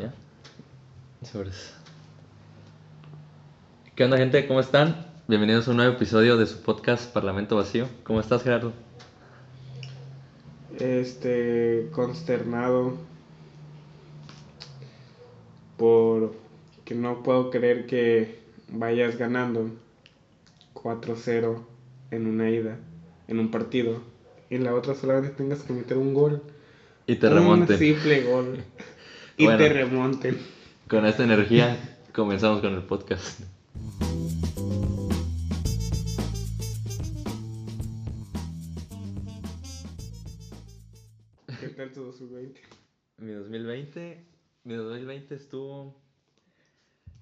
¿Ya? Sobres. ¿Qué onda, gente? ¿Cómo están? Bienvenidos a un nuevo episodio de su podcast Parlamento Vacío. ¿Cómo estás, Gerardo? Este, consternado por que no puedo creer que vayas ganando 4-0 en una ida, en un partido, y en la otra solamente tengas que meter un gol. Y te Un remonten. simple gol. y Bueno. te remonten. Con esta energía comenzamos con el podcast. ¿Qué tal tu 2020? Mi 2020, mi 2020 estuvo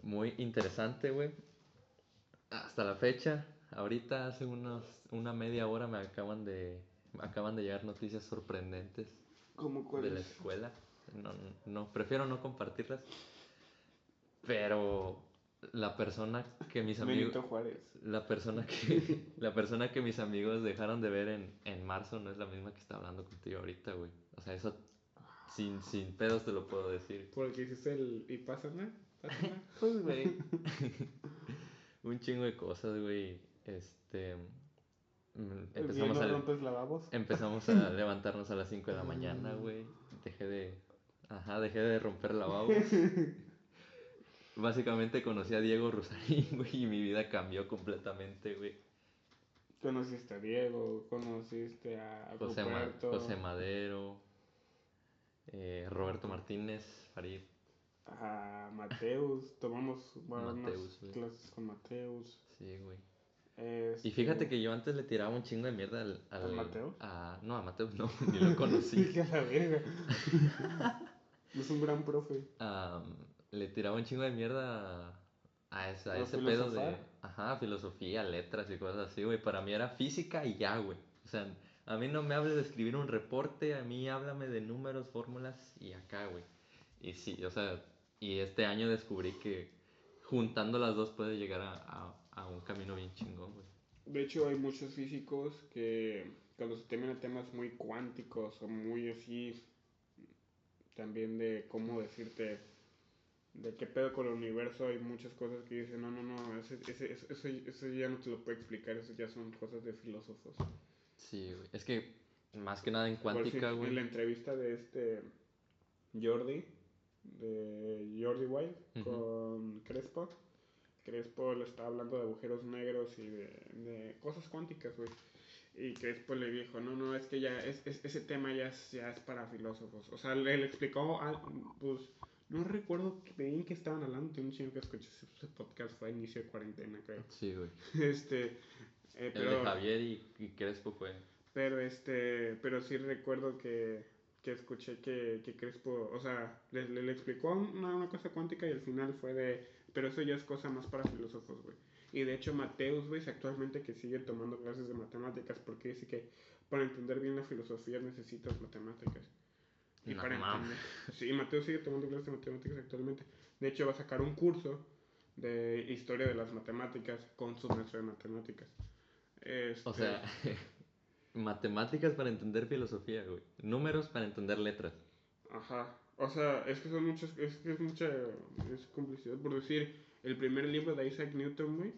muy interesante, güey. Hasta la fecha, ahorita hace unos, una media hora me acaban de, me acaban de llegar noticias sorprendentes ¿Cómo de la cuál? escuela. No, no, prefiero no compartirlas. Pero la persona que mis amigos, Benito Juárez. la persona que, la persona que mis amigos dejaron de ver en, en marzo no es la misma que está hablando contigo ahorita, güey. O sea, eso sin, sin pedos te lo puedo decir. Porque hiciste el. ¿Y pásame? ¿Pásame? Pues, güey. Un chingo de cosas, güey. Este. mm, Empezamos ¿No a, rompes lavabos? empezamos a levantarnos a las 5 de la mañana, güey. Dejé de. Ajá, dejé de romper lavabos. Básicamente conocí a Diego Rosarín, güey, y mi vida cambió completamente, güey. Conociste a Diego, conociste a José, Ma- José Madero, eh, Roberto Martínez, Farid. a Mateus, tomamos bueno, Mateus, clases con Mateus. Sí, güey. este, Y fíjate que yo antes le tiraba un chingo de mierda al. ¿A al- Mateus? a- no, a Mateus no, ni lo conocí. A la verga. Es un gran profe. Am, le tiraba un chingo de mierda a, a ese, a ¿A ese pedo de. Ajá, filosofía, letras y cosas así, güey. Para mí era física y ya, güey. O sea, a mí no me hables de escribir un reporte, a mí háblame de números, fórmulas y acá, güey. Y sí, o sea, y este año descubrí que juntando las dos puedes llegar a, a- a un camino bien chingón, güey. De hecho, hay muchos físicos que cuando se terminan temas muy cuánticos o muy así, también de cómo decirte, de qué pedo con el universo, hay muchas cosas que dicen, no, no, no, ese, ese, eso, eso, eso ya no te lo puedo explicar, eso ya son cosas de filósofos. Sí, güey. Es que más que nada en cuántica, güey. En la entrevista de este Jordi, de Jordi White, con Crespo, Crespo le estaba hablando de agujeros negros y de, de cosas cuánticas, güey. Y Crespo le dijo, no, no, es que ya, es, es- ese tema ya es, ya es para filósofos. O sea, le, le explicó, al- pues, no recuerdo bien que estaban hablando, de un chingo que escuché ese, podcast, fue a inicio de cuarentena, creo. Sí, güey. Este, eh, El pero... de Javier y, y Crespo fue. Pero este, pero sí recuerdo que, que escuché que, que Crespo, o sea, le, le, le explicó una, una cosa cuántica y al final fue de, pero eso ya es cosa más para filósofos, güey. Y de hecho Mateus, es actualmente que sigue tomando clases de matemáticas porque dice que para entender bien la filosofía necesitas matemáticas. Y No para entender. Sí, Mateo sigue tomando clases de matemáticas actualmente. De hecho, va a sacar un curso de historia de las matemáticas con su maestro de matemáticas. O Este, sea, matemáticas para entender filosofía, güey. Números para entender letras. Ajá. O sea, es que son muchas, es que es mucha, es complicidad. Por decir, el primer libro de Isaac Newton, güey,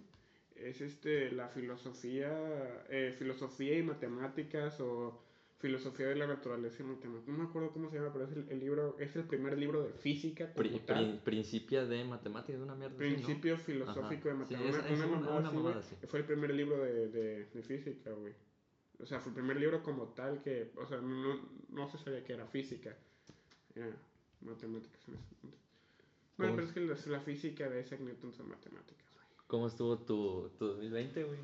es este, la filosofía, eh, filosofía y matemáticas o filosofía de la naturaleza y matemáticas. No me acuerdo cómo se llama, pero es el, el libro, es el primer libro de física Pri- pri- principia de matemáticas, una mierda. así, ¿no? Principio filosófico Ajá. de Sí, matemáticas. es- es una, una- mamada una mamada así. Fue el primer libro de, de, de física, güey. O sea, fue el primer libro como tal que, o sea, no, no se sabía que era física. Era matemáticas en ese momento. Bueno, ¿Cómo pero es que la, la física de Isaac Newton son matemáticas, güey. ¿Cómo estuvo tu, tu 2020, güey?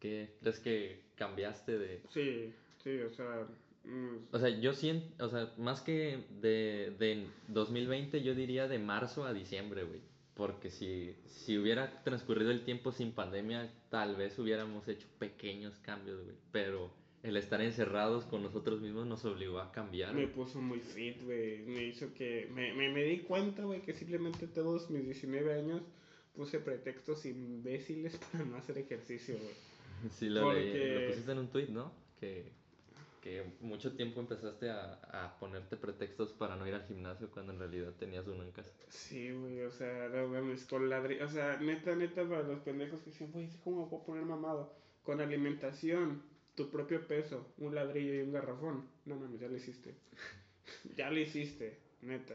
¿Qué crees que cambiaste de...? Sí, sí, o sea... mm, O sea, yo siento, o sea, más que de, de 2020, yo diría de marzo a diciembre, güey. Porque si, si hubiera transcurrido el tiempo sin pandemia, tal vez hubiéramos hecho pequeños cambios, güey. Pero el estar encerrados con nosotros mismos nos obligó a cambiar. me puso muy fit, güey. Me hizo que... Me, me, me di cuenta, güey, que simplemente todos mis 19 años puse pretextos imbéciles para no hacer ejercicio, güey. Sí, lo leí. Porque- Lo pusiste en un tweet, ¿no? Que que mucho tiempo empezaste a, a ponerte pretextos para no ir al gimnasio cuando en realidad tenías uno en casa. Sí, güey, o sea, no mames, con ladrillo, o sea, neta, neta, para los pendejos que dicen, güey, ¿cómo me puedo poner mamado? Con alimentación, tu propio peso, un ladrillo y un garrafón. No mames, ya lo hiciste. ya lo hiciste, neta.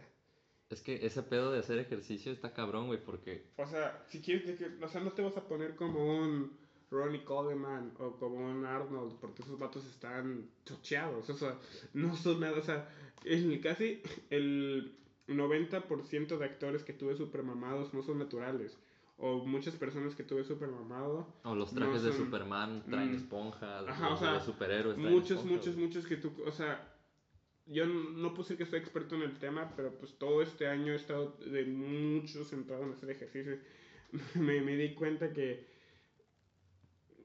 Es que ese pedo de hacer ejercicio está cabrón, güey, porque... O sea, si quieres, o sea, no te vas a poner como un Ronnie Coleman o como un Arnold, porque esos vatos están chocheados, o sea, no son nada, o sea, el, casi el 90% de actores que tuve super mamados no son naturales. O muchas personas que tuve super mamado, O los No trajes de Superman traen Mm. esponjas, Ajá, los, o sea, los superhéroes traen muchos, esponjas, muchos, muchos que tú, o sea, yo no puedo decir que soy experto en el tema, pero pues todo este año he estado de mucho centrado en hacer ejercicios. me, me di cuenta que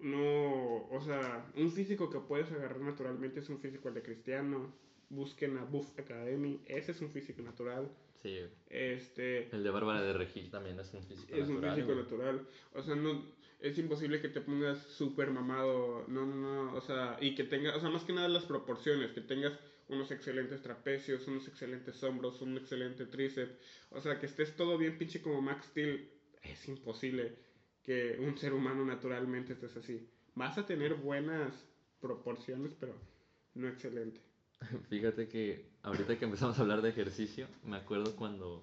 no, o sea, un físico que puedes agarrar naturalmente es un físico el de Cristiano. Busquen a Buff Academy, ese es un físico natural. Sí. Este, El de Bárbara de Regil también es un físico es un natural, físico güey. natural. O sea, no es imposible que te pongas súper mamado. No, no, no. O sea, y que tengas, o sea, más que nada las proporciones. Que tengas unos excelentes trapecios, unos excelentes hombros, un excelente tríceps. O sea, que estés todo bien pinche como Max Steel. Es imposible que un ser humano naturalmente estés así. Vas a tener buenas proporciones, pero no excelente. Fíjate que ahorita que empezamos a hablar de ejercicio, me acuerdo cuando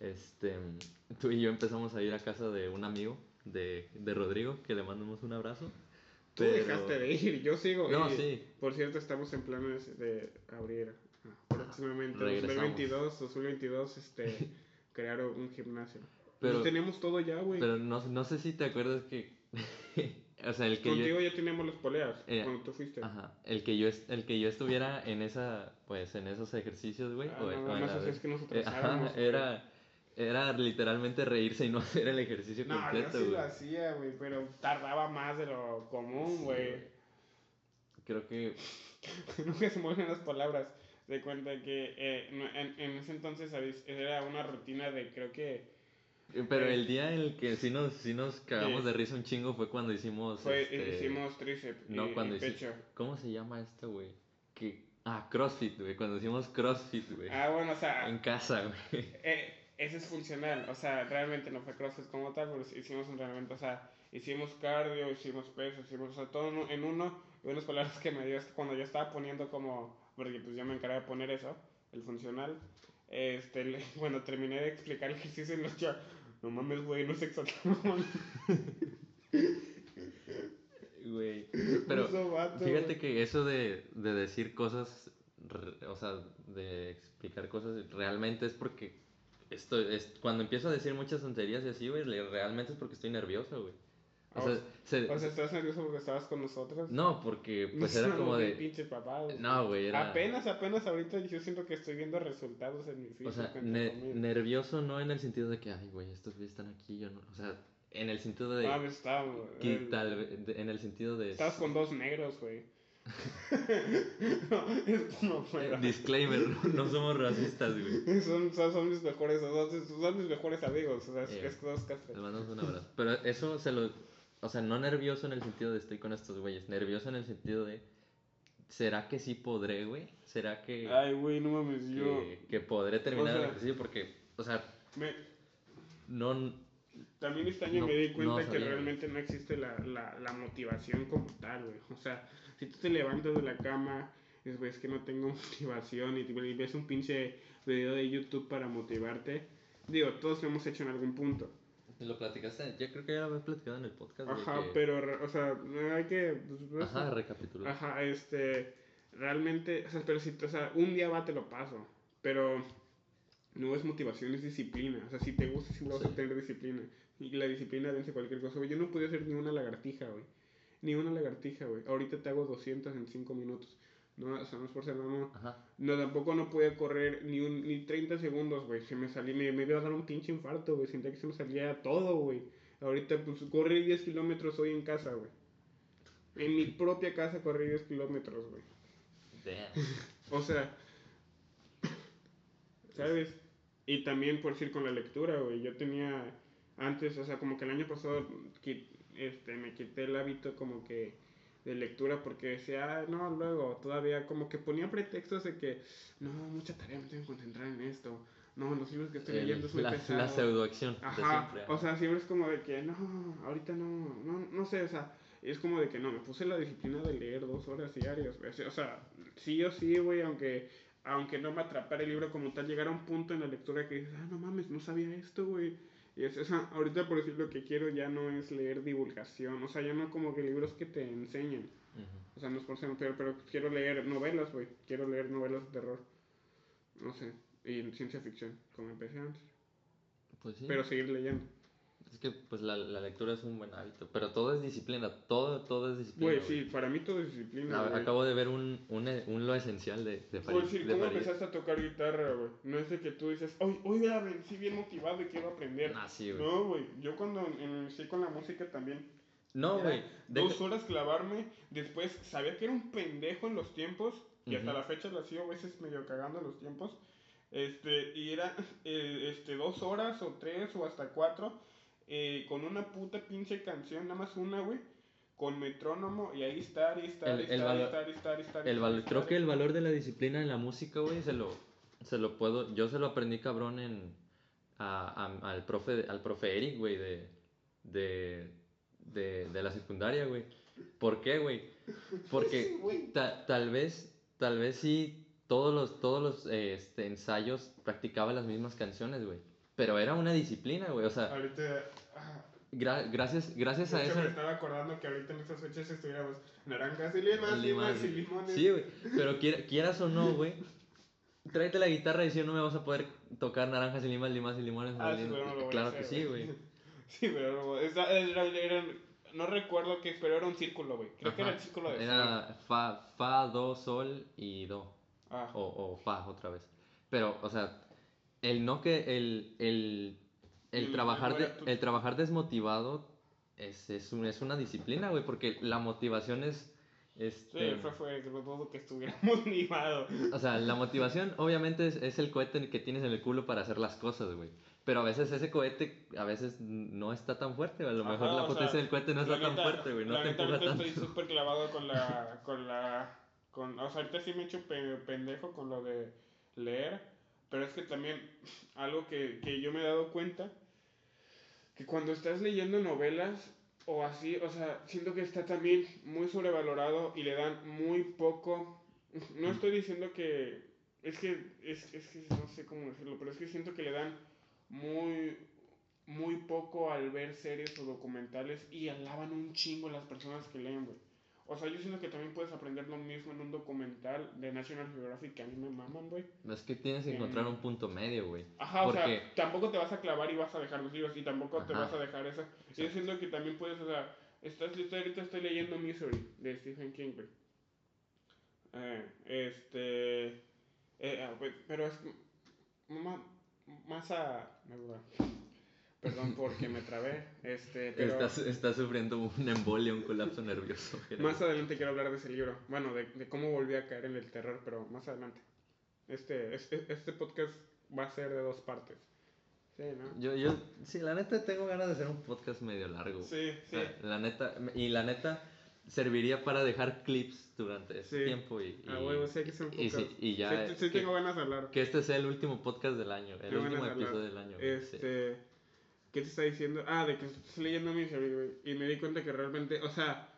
este, tú y yo empezamos a ir a casa de un amigo de, de Rodrigo, que le mandamos un abrazo. Tú pero- dejaste de ir, yo sigo. No, y, sí. Por cierto, estamos en planes de abrir ah, próximamente, Regresamos. 2022, 2022, este, crear un gimnasio. Pero- tenemos todo ya, güey. Pero no, no sé si te acuerdas que... o sea, el que Contigo yo... ya teníamos las poleas Eh, cuando tú fuiste. Ajá, el que yo, el que yo estuviera en esa, pues, en esos ejercicios, güey. Ah, o en- no, o la es que nos eh, ajá, era, era literalmente reírse y no hacer el ejercicio No, yo completo, sí lo hacía, güey, pero tardaba más de lo común, Sí, güey. güey. Creo que Nunca se mueven las palabras. De cuenta que eh, en, en ese entonces ¿sabes? era una rutina de creo que Pero Eh, el día en el que sí nos, sí nos cagamos sí. de risa un chingo fue cuando hicimos. fue, este, hicimos tríceps No, y, cuando y. ¿Cómo se llama esto, güey? Que... Ah, CrossFit, güey. Cuando hicimos CrossFit, güey. Ah, bueno, o sea, En casa, güey. Eh, ese es funcional, o sea, realmente no fue CrossFit como tal, pero hicimos un entrenamiento, o sea, hicimos cardio, hicimos peso, hicimos, o sea, todo en- uno, y unas palabras que me dio es que cuando yo estaba poniendo como, porque pues yo me encargué de poner eso, el funcional, este, cuando terminé de explicar el ejercicio, no, yo, no mames, güey, no sé exactamente, Güey. Pero vato, fíjate que eso de, de decir cosas, re- o sea, de explicar cosas, realmente es porque esto es cuando empiezo a decir muchas tonterías y así, güey, realmente es porque estoy nervioso, güey. O sea, se- O sea, ¿estás nervioso porque estabas con nosotros? no, porque pues era como de, pinche papá, güey. no, güey, era, Apenas, apenas ahorita yo siento que estoy viendo resultados en mi físico. o sea, ne- nervioso no en el sentido de que, ay, güey, estos güeyes están aquí, yo no, o sea, en el sentido de, Ah, estaba, que el- tal ve- de- en el sentido de, Estabas con dos negros, güey. no, es no, Eh, güey. disclaimer, no, no somos racistas, güey. Son, son, son mis mejores, son, son mis mejores amigos. O sea, es, Eh. es dos cafés. Les mandamos un abrazo. Pero eso se lo. O sea, no nervioso en el sentido de estoy con estos güeyes. Nervioso en el sentido de. ¿Será que sí podré, güey? ¿Será que, Ay, güey, no mames, yo. que, que podré terminar o sea- el ejercicio? Porque, o sea, Me, no. también este año No, me di no cuenta que güey. realmente no existe la, la, la motivación como tal, güey. O sea, si tú te levantas de la cama dices, güey, es que no tengo motivación y, y ves un pinche video de YouTube para motivarte. Digo, todos lo hemos hecho en algún punto. Lo platicaste. Yo creo que ya lo había platicado en el podcast. Ajá, que- pero, o sea, hay que... pues, Ajá, recapitular. Ajá, este, realmente, o sea, pero si, o sea, un día va, te lo paso, pero no es motivación, es disciplina, o sea, si te gusta, si vas a Sí. tener disciplina, y la disciplina vence cualquier cosa, yo no podía hacer ni una lagartija, güey, ni una lagartija, güey, ahorita te hago 200 en 5 minutos, no, o sea, no es por ser mamón, Ajá. no, tampoco no podía correr ni, un, ni 30 segundos, güey, se me salí, me, me iba a dar un pinche infarto, güey, sentía que se me salía todo, güey, ahorita, pues, corrí 10 kilómetros hoy en casa, güey, en mi propia casa corrí 10 kilómetros, güey. O sea, ¿sabes? Y también por decir con la lectura, güey. Yo tenía antes, o sea, como que el año pasado este, me quité el hábito como que de lectura porque decía, ah, no, luego todavía como que ponía pretextos de que, no, mucha tarea, me tengo que concentrar en esto. No, los libros que estoy leyendo es muy la, pesado. la pseudoacción Ajá, siempre. o sea, siempre es como de que, no, ahorita no, no, no sé, o sea, es como de que no, me puse la disciplina de leer dos horas diarias. O sea, sí o sí, güey, aunque, aunque no me atrapara el libro como tal, llegar a un punto en la lectura que dices, ah, no mames, no sabía esto, güey. Y es, o sea, ahorita por decir lo que quiero ya no es leer divulgación, o sea, ya no como que libros que te enseñen. Ujú. O sea, no es por ser pero, pero quiero leer novelas, güey. Quiero leer novelas de terror. No sé. Y ciencia ficción, como empecé antes. Pues sí. Pero seguir leyendo. Es que pues la, la lectura es un buen hábito, pero todo es disciplina, todo, todo es disciplina. Güey, sí, para mí todo es disciplina. A- güey. Acabo de ver un, un, un lo esencial de, de Güey, Farid. sí, ¿cómo empezaste a tocar guitarra, güey? No es de que tú dices, hoy, hoy ya vencí bien motivado y quiero aprender. Ah, sí, güey. no, güey. Yo cuando inicié con la música también. No, güey. Dos horas clavarme. Después sabía que era un pendejo en los tiempos. Y hasta Ujú. la fecha la sigo a veces medio cagando en los tiempos. Este, y era eh, este, dos horas o tres o hasta cuatro. Eh, con una puta pinche canción, nada más una, güey. Con metrónomo y ahí estar, y estar, el estar, y valor- estar, y estar, y estar, y El estar, y val- creo que el valor de la disciplina en la música, güey, se lo, se lo puedo, yo se lo aprendí cabrón en, a- a- al profe, al profe Eric, güey, de, de, de, de la secundaria, güey. ¿Por qué, güey? Porque Sí, güey. ta- tal vez, tal vez sí, todos los, todos los eh, este, ensayos practicaba las mismas canciones, güey. Pero era una disciplina, güey, o sea, Ahorita, ah, gra- gracias, gracias a eso... me estaba acordando que ahorita en estas fechas estuviéramos naranjas y limas, limas y limones. Sí, güey. Pero quiera- quieras o no, güey. Tráete la guitarra y si no me vas a poder tocar naranjas y limas, limas y limones. Ah, sí, pero no lo voy a claro que sí, güey. Sí, pero no, esa- era- era- no recuerdo qué, pero era un círculo, güey. Creo que era el círculo de sol. Era fa, fa, do, sol y do. Ah, O, o fa otra vez. Pero, o sea, el no que. El, el, el, El- trabajar, de- tu- el trabajar desmotivado es, es, un- es una disciplina, güey. Porque la motivación es. sí, Este, fue, fue, no dudo que estuviéramos animados. O sea, la motivación obviamente es, es el cohete que tienes en el culo para hacer las cosas, güey. Pero a veces ese cohete, a veces no está tan fuerte, a lo Ajá, mejor la potencia sea, del cohete no está La tan neta- fuerte, güey, no la te neta, empuja ahorita tanto. estoy súper clavado con la, con la, con, o sea, ahorita sí me he hecho pe- pendejo con lo de leer, pero es que también algo que, que yo me he dado cuenta, que cuando estás leyendo novelas o así, o sea, siento que está también muy sobrevalorado y le dan muy poco, no estoy diciendo que, es que, es, es que no sé cómo decirlo, pero es que siento que le dan muy, muy poco al ver series o documentales y alaban un chingo las personas que leen, güey. O sea, yo siento que también puedes aprender lo mismo en un documental de National Geographic que a mí me maman, güey. Es que tienes que encontrar un punto medio, güey. Ajá, o sea, tampoco te vas a clavar y vas a dejar los libros y tampoco te vas a dejar eso. Yo siento que también puedes, o sea, estás listo, ahorita estoy leyendo Misery de Stephen King, güey. Eh, este, eh, ah, pero es ma- más a... Perdón porque me trabé, este, pero... Estás, estás sufriendo un embolia, un colapso nervioso. Gerardo. Más adelante quiero hablar de ese libro. Bueno, de, de cómo volví a caer en el terror, pero más adelante. Este, este, este podcast va a ser de dos partes. Sí, ¿no? Yo, yo, sí, la neta tengo ganas de hacer un podcast medio largo. Sí, sí. Ah, La neta, y la neta serviría para dejar clips durante ese Sí. tiempo y, Ah, y- huevo, sí, hay que hacer un y sí, y ya Sí, sí que- tengo ganas de hablar. Que este sea el último podcast del año, el Tengo último episodio del año. sí. Este, ¿qué te está diciendo? Ah, de que estoy leyendo Misery, güey. Y me di cuenta que realmente, o sea,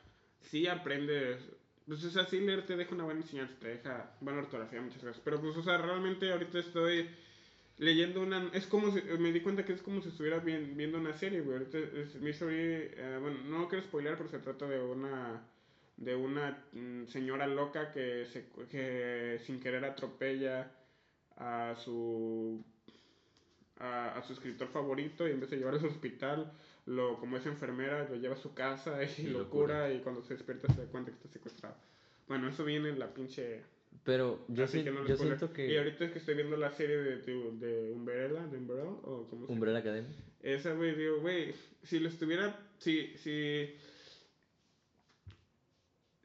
sí aprendes. Pues, o sea, sí leer te deja una buena enseñanza, te deja buena ortografía, muchas gracias. Pero, pues, o sea, realmente ahorita estoy leyendo una. Es como si. Me di cuenta que es como si estuviera vi- viendo una serie, güey. Ahorita es Misery. eh, bueno, no quiero spoiler, pero se trata de una. De una mm, señora loca que, se, que sin querer atropella a su a, a su escritor favorito y en vez de llevarlo al hospital, lo, como es enfermera, lo lleva a su casa y, Y lo cura y cuando se despierta se da cuenta que está secuestrado. Bueno, eso viene en la pinche... Pero yo, que no yo siento Y que ahorita es que estoy viendo la serie de, de, de Umbrella, de Umbrella, o como se Umbrella Academy. Esa, güey, digo, güey, si lo estuviera... Si, si,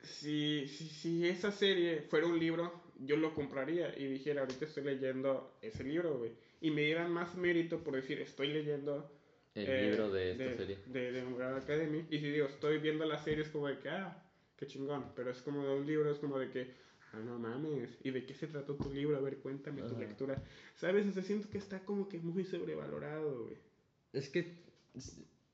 si, si, si esa serie fuera un libro, yo lo compraría y dijera, ahorita estoy leyendo ese libro, güey. Y me dieran más mérito por decir, estoy leyendo El eh, libro de esta de, serie. De, de Umbrella Academy. Y si digo, estoy viendo la serie, es como de que, ah, qué chingón. Pero es como de un libro, es como de que, ah, no mames, ¿y de qué se trató tu libro? A ver, cuéntame tu Ajá. lectura. ¿Sabes? O sea, siento que está como que muy sobrevalorado, güey. Es que.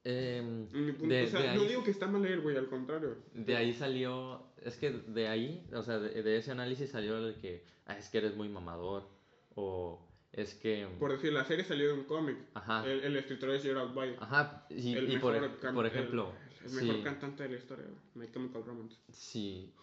punto, de, o sea, de no ahí, digo que está mal leer, güey, al contrario. de ahí salió. Es que de ahí, o sea, de, de ese análisis salió el que. Ah, es que eres muy mamador. O es que. Por decir, la serie salió de un cómic. Ajá. El, el escritor es Gerald Way. Ajá. Y, el y por, mejor por ejemplo. El, el mejor sí. cantante de la historia. My Chemical Romance. Si,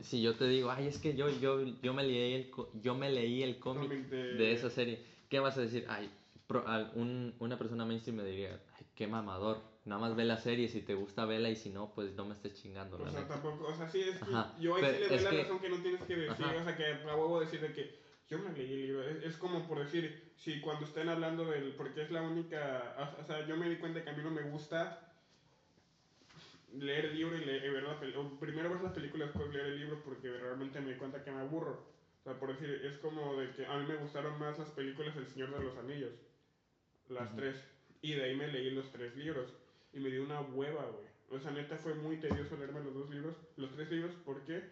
si yo te digo, ay, es que yo, yo, yo, me, leí el, yo me leí el cómic Cómic de- de esa serie, ¿qué vas a decir? Ay, pro- un- una persona mainstream me diría, ay, qué mamador, nada más ve la serie, si te gusta vela y si no, pues no me estés chingando. O sea, neta". tampoco, o sea, sí, es que Ajá, yo ahí sí le doy la que- razón que no tienes que decir, Ajá. o sea, que a huevo decir de que yo me leí el libro. Es, es como por decir, si cuando estén hablando del, porque es la única, o- o sea, yo me di cuenta que a mí no me gusta leer el libro y, leer, y ver la película, primero ver las películas, después leer el libro, porque realmente me di cuenta que me aburro. O sea, por decir, es como de que a mí me gustaron más las películas El Señor de los Anillos, las Ujú. tres, y de ahí me leí los tres libros, y me dio una hueva, güey. O sea, neta fue muy tedioso leerme los dos libros, los tres libros, ¿por qué?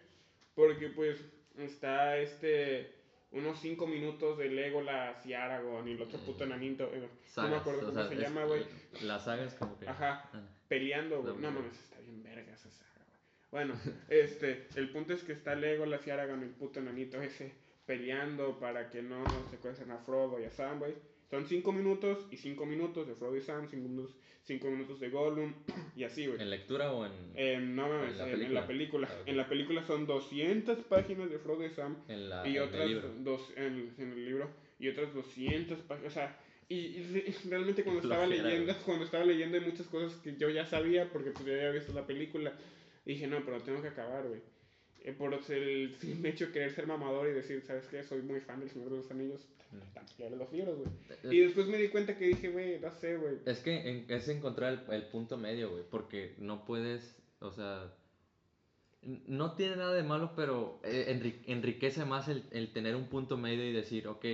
Porque pues está este, unos cinco minutos de Legolas y Aragorn y el otro puto enanito, eh, no me acuerdo cómo sea, se es- llama, güey. La saga es como que... Ajá, ah, peleando, güey. No, mames, está bien verga esa saga, güey. Bueno, este, el punto es que está Legolas y Aragorn, el puto enanito ese, peleando para que no secuestren a Frodo y a Sam, güey. Son cinco minutos y cinco minutos de Frodo y Sam, cinco minutos, cinco minutos de Gollum y así, güey. ¿En lectura o en...? Eh, no mames, ¿En la en, en la película. Ah. En la película son 200 páginas de Frodo y Sam en la, y en el otras libro? dos en, en el libro y otras 200 páginas, o sea, y, y re- realmente cuando estaba leyendo, güey. cuando estaba leyendo hay muchas cosas que yo ya sabía porque pues ya había visto la película. Dije, no, pero tengo que acabar, güey. Eh, por el simple hecho de querer ser mamador y decir, ¿sabes qué? Soy muy fan del Señor de los Anillos. Mm. Los libros, güey. Y después me di cuenta que dije, güey, no sé, güey. Es que en- es encontrar el, el punto medio, güey, porque no puedes, o sea, no tiene nada de malo, pero eh, enri- enriquece más el, el tener un punto medio y decir, ok,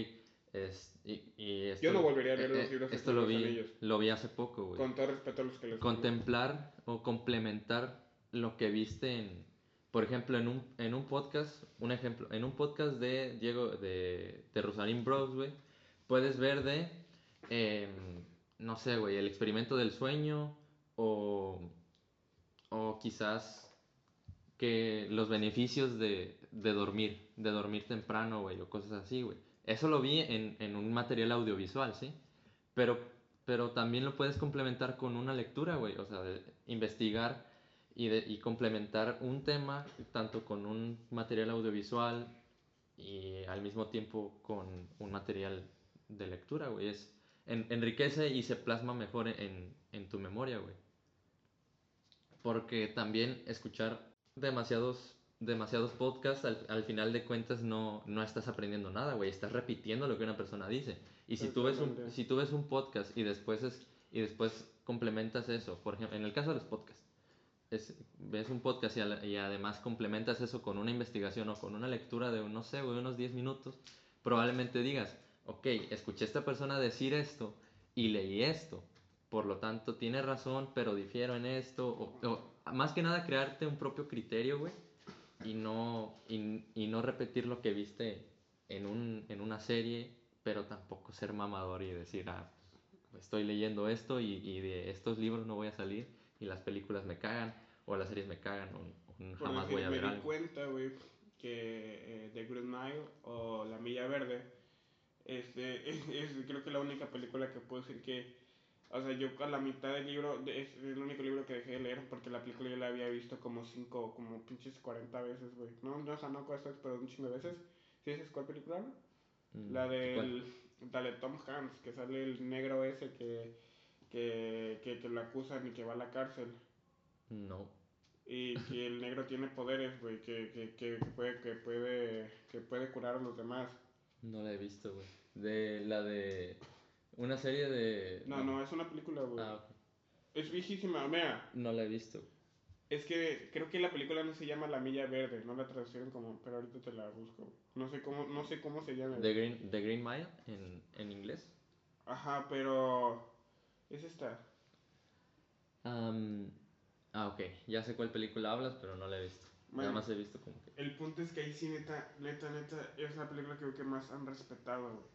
es, y, y esto, Yo no volvería a leer los eh, libros de Esto lo vi, lo vi hace poco, güey. Con todo respeto a los que les Contemplar o complementar lo que viste en, por ejemplo, en un, en un podcast, un ejemplo, en un podcast de Diego, de, de Rosarín Bros, puedes ver de, em, no sé, güey, el experimento del sueño o, o quizás que los beneficios de, de dormir, de dormir temprano, güey, o cosas así, güey. Eso lo vi en, en un material audiovisual, ¿sí? Pero, pero también lo puedes complementar con una lectura, güey, o sea, investigar y, de, y complementar un tema tanto con un material audiovisual y al mismo tiempo con un material de lectura, güey. Es, en- enriquece y se plasma mejor en, en tu memoria, güey. Porque también escuchar demasiados, demasiados podcasts, al, al final de cuentas no, no estás aprendiendo nada, güey. Estás repitiendo lo que una persona dice. Y si tú, ves un, si tú ves un podcast y después, es, y después complementas eso, por ejemplo, en el caso de los podcasts, es- ves un podcast y, además complementas eso con una investigación o con una lectura de, no sé, unos 10 minutos, probablemente digas, ok, escuché a esta persona decir esto y leí esto, por lo tanto tiene razón, pero difiero en esto, o, más que nada crearte un propio criterio, güey, y no, y no repetir lo que viste en, un, en una serie, pero tampoco ser mamador y decir, ah, estoy leyendo esto y, y de estos libros no voy a salir y las películas me cagan o las series me cagan o, o jamás decir, voy a me ver di algo. cuenta, güey, que eh, The Green Mile o La Milla Verde, este, es, es creo que la única película que puedo decir que, o sea, yo a la mitad del libro, es el único libro que dejé de leer porque la película yo la había visto como cinco, como pinches 40 veces, güey. No, no, o sea, no cuesta, pero un chingo de veces. ¿Sí sabes cuál película? Mm, La ¿cuál? del, la de Tom Hanks, que sale el negro ese que, que, que, que lo acusan y que va a la cárcel. No. Y que el negro tiene poderes, güey, que, que, que, puede, que, puede, que puede curar a los demás. No la he visto, güey. De la de. Una serie de. No, no, es una película, güey. Ah, ok. Es viejísima, mira. No la he visto. Es que creo que la película no se llama La Milla Verde, no la traducieron como, pero ahorita te la busco. No sé cómo, no sé cómo se llama. The Green, The Green Mile en, en inglés. Ajá, pero es esta. Am, ah, ok. Ya sé cuál película hablas, pero no la he visto. Nada más he visto como que. El punto es que ahí sí, neta, neta, neta, es la película que que más han respetado, güey.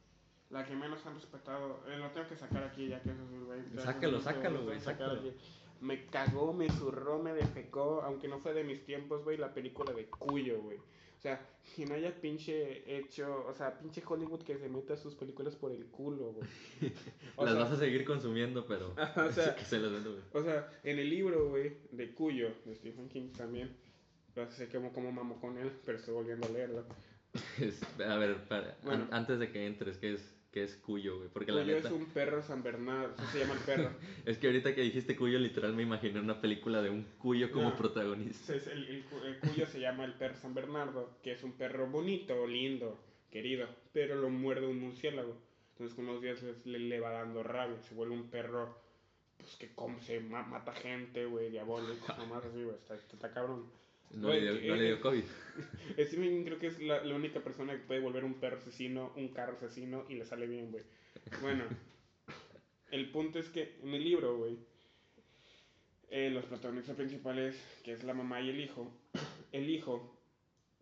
La que menos han respetado. Eh, lo tengo que sacar aquí ya que eso es, güey. Sácalo, sácalo, lo güey, sácalo. aquí. Me cagó, me zurró, me defecó, aunque no fue de mis tiempos, güey, la película de Cuyo, güey. O sea, que no haya pinche hecho, o sea, pinche Hollywood que se meta sus películas por el culo, güey. Las sea, vas a seguir consumiendo, pero. o sea, que se las vendo, güey. o sea, en el libro, güey, de Cuyo, de Stephen King también, no sé cómo, cómo mamo con él, pero estoy volviendo a leerlo. A ver, para- Bueno. an- antes de que entres, ¿qué es, qué es Cuyo, güey? Porque la Cuyo neta. es un perro San Bernardo, se llama el perro. Es que ahorita que dijiste Cuyo, literal me imaginé una película de un Cuyo como No. protagonista. Entonces, el, el cu- el Cuyo se llama el perro San Bernardo, que es un perro bonito, lindo, querido, pero lo muerde un murciélago. Entonces, con los días le, le va dando rabia, se vuelve un perro pues que come, se ma- mata gente, güey, diabólico, nomás así, güey, está, está cabrón. No, le dio, no le dio COVID. Stephen creo que es la, la única persona que puede volver un perro asesino, un carro asesino y le sale bien, güey. Bueno, el punto es que en el libro, güey, eh, los protagonistas principales, que es la mamá y el hijo, el hijo,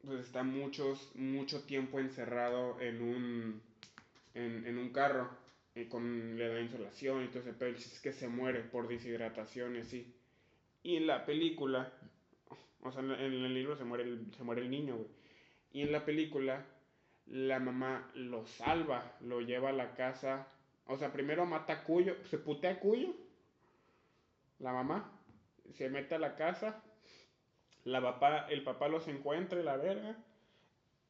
pues está muchos, mucho tiempo encerrado en un, en, en un carro, y con, le da insolación y todo ese pedo, es que se muere por deshidratación y así. Y en la película, o sea, en el libro se muere el, se muere el niño, güey. Y en la película, la mamá lo salva, lo lleva a la casa. O sea, primero mata a Cuyo, se putea a Cuyo. La mamá se mete a la casa. La papá, el papá los encuentra la verga.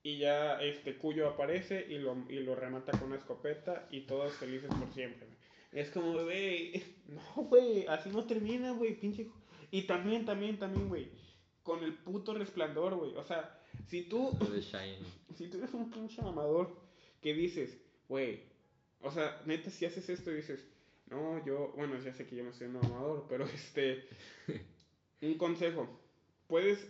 Y ya este Cuyo aparece y lo, y lo remata con una escopeta y todos felices por siempre. Es como, güey, no, güey, así no termina, güey, pinche. Y también, también, también, güey, con el puto resplandor, güey. O sea, si tú, si tú eres un pinche amador que dices, güey, o sea, neta, si haces esto y dices, no, yo, bueno, ya sé que yo no soy un amador, pero este, un consejo, puedes,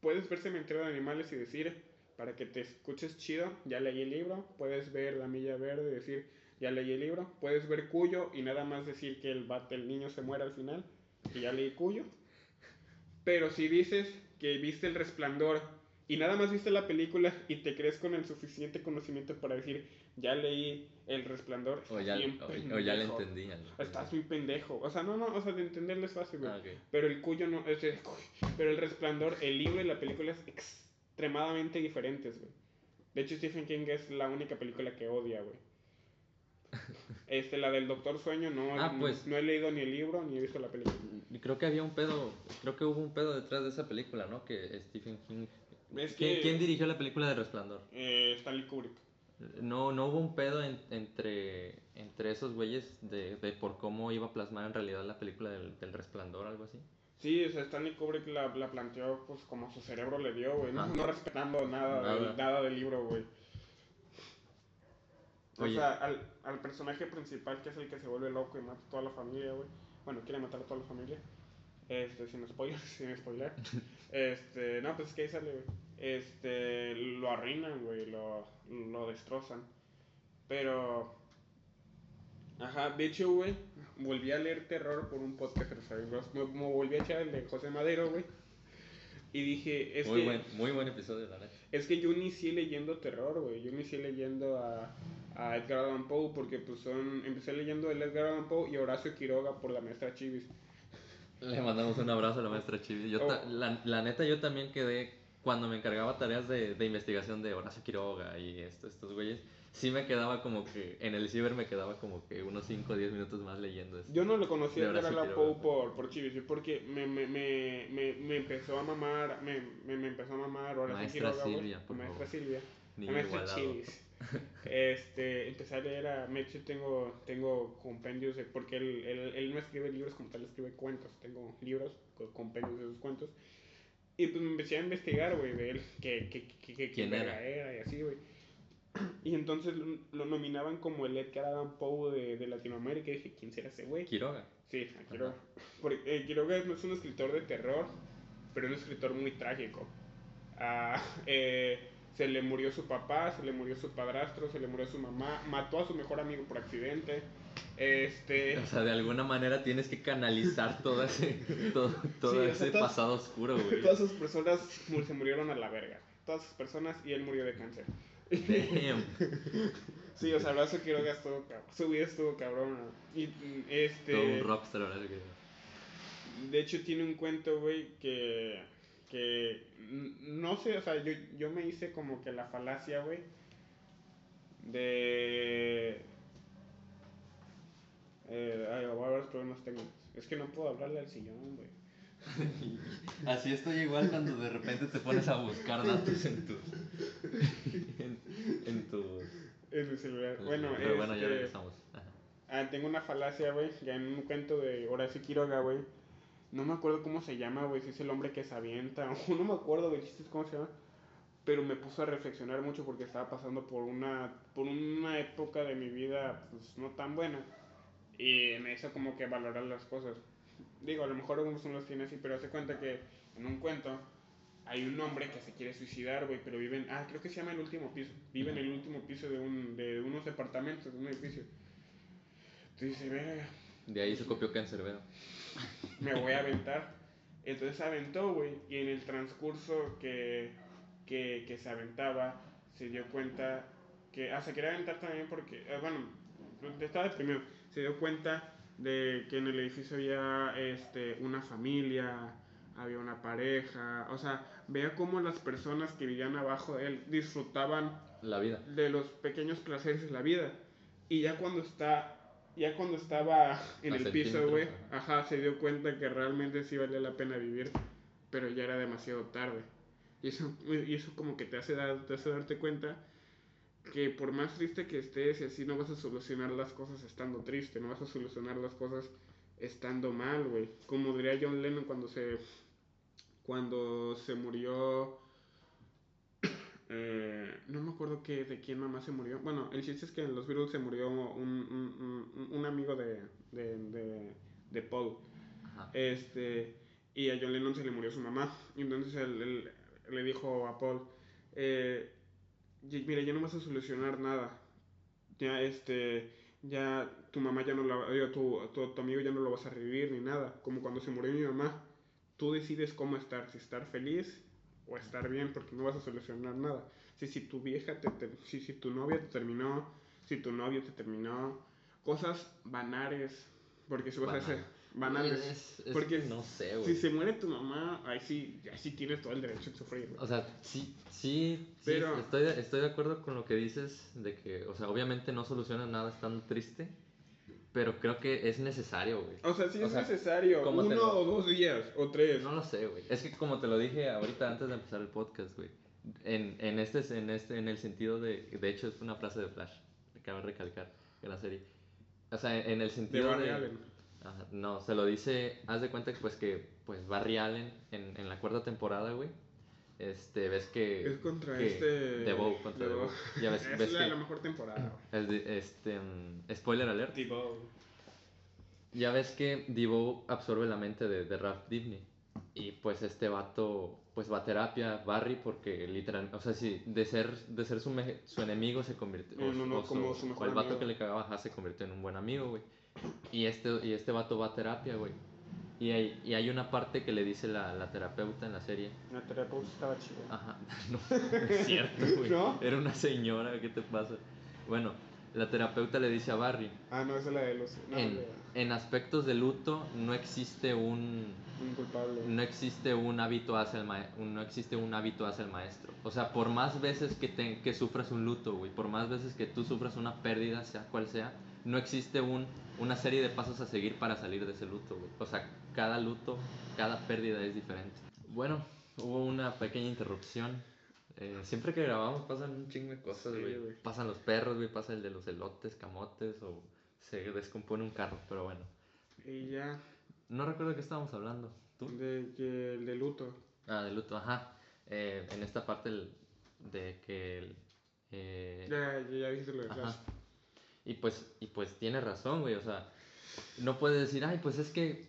puedes ver Cementerio de Animales y decir, para que te escuches chido, ya leí el libro, puedes ver La Milla Verde y decir, ya leí el libro, puedes ver Cuyo y nada más decir que el, bat- el niño se muere al final, y ya leí Cuyo, pero si dices que viste el resplandor y nada más viste la película y te crees con el suficiente conocimiento para decir, ya leí el resplandor, O ya, bien o, o ya le entendí. Estás muy pendejo. O sea, no, no, o sea, de entenderlo es fácil, güey. Ah. Pero el cuyo no, es. Pero el resplandor, el libro y la película es extremadamente diferentes, güey. De hecho, Stephen King es la única película que odia, güey. Este, la del Doctor Sueño, no, Ah, no- pues. no he leído ni el libro ni he visto la película. Creo que había un pedo, creo que hubo un pedo detrás de esa película, ¿no? Que Stephen King... Es ¿Quién, que- quién dirigió la película de Resplandor? Eh, Stanley Kubrick. No, no hubo un pedo en- entre, entre esos güeyes de, de por cómo iba a plasmar en realidad la película del, del Resplandor, algo así. Sí, o sea, Stanley Kubrick la, la planteó pues como su cerebro le dio, güey, no, respetando nada, Nada. Del, nada del libro, güey. O Oye. sea, al, al personaje principal, que es el que se vuelve loco y mata a toda la familia, güey. Bueno, quiere matar a toda la familia. Este, sin spoilers, sin spoiler. Este, no, pues es que ahí sale, güey. Este, lo arruinan, güey, lo, lo destrozan. Pero, ajá, de hecho, güey, volví a leer terror por un podcast, sea, me, me volví a echar el de José Madero, güey. Y dije, es muy, que... buen, muy buen episodio, la neta. Es que yo inicié leyendo terror, güey. Yo inicié leyendo a, a Edgar Allan Poe porque pues son... Empecé leyendo el Edgar Allan Poe y Horacio Quiroga por la maestra Chivis. Le mandamos un abrazo a la maestra Chivi. Yo ta- Oh. la, la neta, yo también quedé, cuando me encargaba tareas de, de investigación de Horacio Quiroga y esto- estos güeyes, sí me quedaba como que, en el ciber me quedaba como que unos 5 o 10 minutos más leyendo esto. Yo no lo conocí a Edgar Allan. Poe por, por Chivis, porque me, me, me, me, me empezó a mamar, me, me, me empezó a mamar Horacio Maestra Quiroga. Silvia, por Maestra favor. Silvia. Maestra igualado. Chivis. Este, empecé a leer a hecho tengo, tengo compendios de, porque él, él, él no escribe libros como tal, escribe cuentos. Tengo libros con compendios de sus cuentos. Y pues me empecé a investigar, güey, de él, que, que, que, que ¿Quién verga era? y así, güey. Y entonces lo, lo nominaban como el Edgar Allan Poe de, de Latinoamérica. Y dije, ¿quién será ese güey? Quiroga. Sí, a Quiroga. Porque eh, Quiroga no es un escritor de terror, pero es un escritor muy trágico. Ah, eh, se le murió su papá, se le murió su padrastro, se le murió su mamá, mató a su mejor amigo por accidente. Este. O sea, de alguna manera tienes que canalizar todo ese, todo, todo Sí, o sea, ese todas- pasado oscuro, güey. Todas sus personas se murieron a la verga. Todas sus personas y él murió de cáncer. Damn. Sí, o sea, Horacio Quiroga estuvo cabrón. Su vida estuvo cabrón. Y mm, este. Todo un rockstar, ahora que... De hecho, tiene un cuento, güey, que. Que. No sé, o sea, yo, yo me hice como que la falacia, güey. De. Eh, ay, voy a ver los problemas técnicos. Es que no puedo hablarle al sillón, güey. Así estoy igual cuando de repente te pones a buscar datos en tus... en, en tus... En mi celular. Bueno, Pero bueno, ya este, regresamos. Ajá. Ah, tengo una falacia, güey, ya en un cuento de Horacio Quiroga, güey. No me acuerdo cómo se llama, güey, si es el hombre que se avienta, o no me acuerdo, güey, chistes cómo se llama. Pero me puso a reflexionar mucho porque estaba pasando por una, por una época de mi vida, pues, no tan buena. Y me hizo como que valorar las cosas. Digo, a lo mejor algunos no los tiene así, pero hace cuenta que en un cuento hay un hombre que se quiere suicidar, güey, pero vive en, ah, creo que se llama el último piso. Vive en el último piso de, un, de unos departamentos, de un edificio. Entonces dice, verga, De ahí se copió Cancerbero. Me voy a aventar. Entonces se aventó, güey, y en el transcurso que, que, que se aventaba, se dio cuenta que, ah, se quería aventar también porque, eh, bueno, estaba deprimido, se dio cuenta de que en el edificio había este, una familia, había una pareja, o sea, veía cómo las personas que vivían abajo de él disfrutaban La vida. de los pequeños placeres de la vida. Y ya cuando está, ya cuando estaba en A el piso, güey, ajá. ajá, se dio cuenta que realmente sí valía la pena vivir, pero ya era demasiado tarde. Y eso, y eso como que te hace, dar, te hace darte cuenta que por más triste que estés y así no vas a solucionar las cosas estando triste, no vas a solucionar las cosas estando mal, güey. Como diría John Lennon cuando se cuando se murió eh, no me acuerdo que, de quién mamá se murió. Bueno, el chiste es que en los Beatles se murió un, un, un, un amigo de, de, de, de Paul. Ajá. Este, y a John Lennon se le murió su mamá. Y entonces él, él le dijo a Paul, eh, "Y- mira, ya no vas a solucionar nada. Ya, este, ya tu mamá ya no la, digo, tu, tu, tu amigo ya no lo vas a revivir ni nada. Como cuando se murió mi mamá. Tú decides cómo estar, si estar feliz o estar bien, porque no vas a solucionar nada. Si, si tu vieja, te, te- si, si tu novia te terminó, si tu novio te terminó, cosas banales, porque si a Banal. banales. Es- es porque que no sé, Si güey. se muere tu mamá, ahí sí, ahí sí tienes todo el derecho a sufrir. güey. O sea, sí, sí, sí, Pero- estoy, de, estoy de acuerdo con lo que dices de que, o sea, obviamente no soluciona nada estando triste, pero creo que es necesario, güey. O sea, sí O es sea, necesario, ¿cómo te uno lo- o dos días, o tres. No lo sé, güey. Es que como te lo dije ahorita antes de empezar el podcast, güey. En, en, este, en, este, en el sentido de... De hecho, es una frase de Flash. Cabe recalcar en la serie. O sea, en el de sentido de... Barry Allen. Ajá, no, se lo dice... Haz de cuenta que, pues, que pues, Barry Allen en, en la cuarta temporada, güey. Este, ves que... Es contra que este. Devo, contra Devo. Devo. Ya ves, es ves la, que... la mejor temporada. es de- este, mm, spoiler alert. Devo. Ya ves que Devo absorbe la mente de, de Ralph Dibny. Y pues este vato pues va a terapia, Barry, porque literalmente, o sea, sí, de ser, de ser su, me- su enemigo se convirtió, No, no, no, o como su mejor o el vato amigo. que le cagaba ajá, se convirtió en un buen amigo, güey. Y este, y este vato va a terapia, güey. Y hay, y hay una parte que le dice la, la terapeuta en la serie. La terapeuta estaba chida. Ajá, no, es cierto, güey. ¿No? Era una señora, ¿qué te pasa? Bueno, la terapeuta le dice a Barry, Ah, no, esa es la de los. No, en, en aspectos de luto no existe un un culpable. no existe un hábito hacia el ma- un- no existe un hábito hacia el maestro. O sea, por más veces que te, que sufras un luto, güey, por más veces que tú sufras una pérdida, sea cual sea, no existe un una serie de pasos a seguir para salir de ese luto, güey. O sea, cada luto, cada pérdida es diferente. Bueno, hubo una pequeña interrupción. Eh, siempre que grabamos pasan un chingo de cosas, güey. pasan los perros, güey, pasa el de los elotes, camotes o se descompone un carro, pero bueno. Y ya, No recuerdo de qué estábamos hablando. ¿Tú? de que el de luto. Ah, de luto, ajá. Eh, en esta parte el- de que... el, eh, Ya, ya, ya dijiste lo de ajá. Y pues, y pues tiene razón, güey. O sea, no puedes decir, ay, pues es que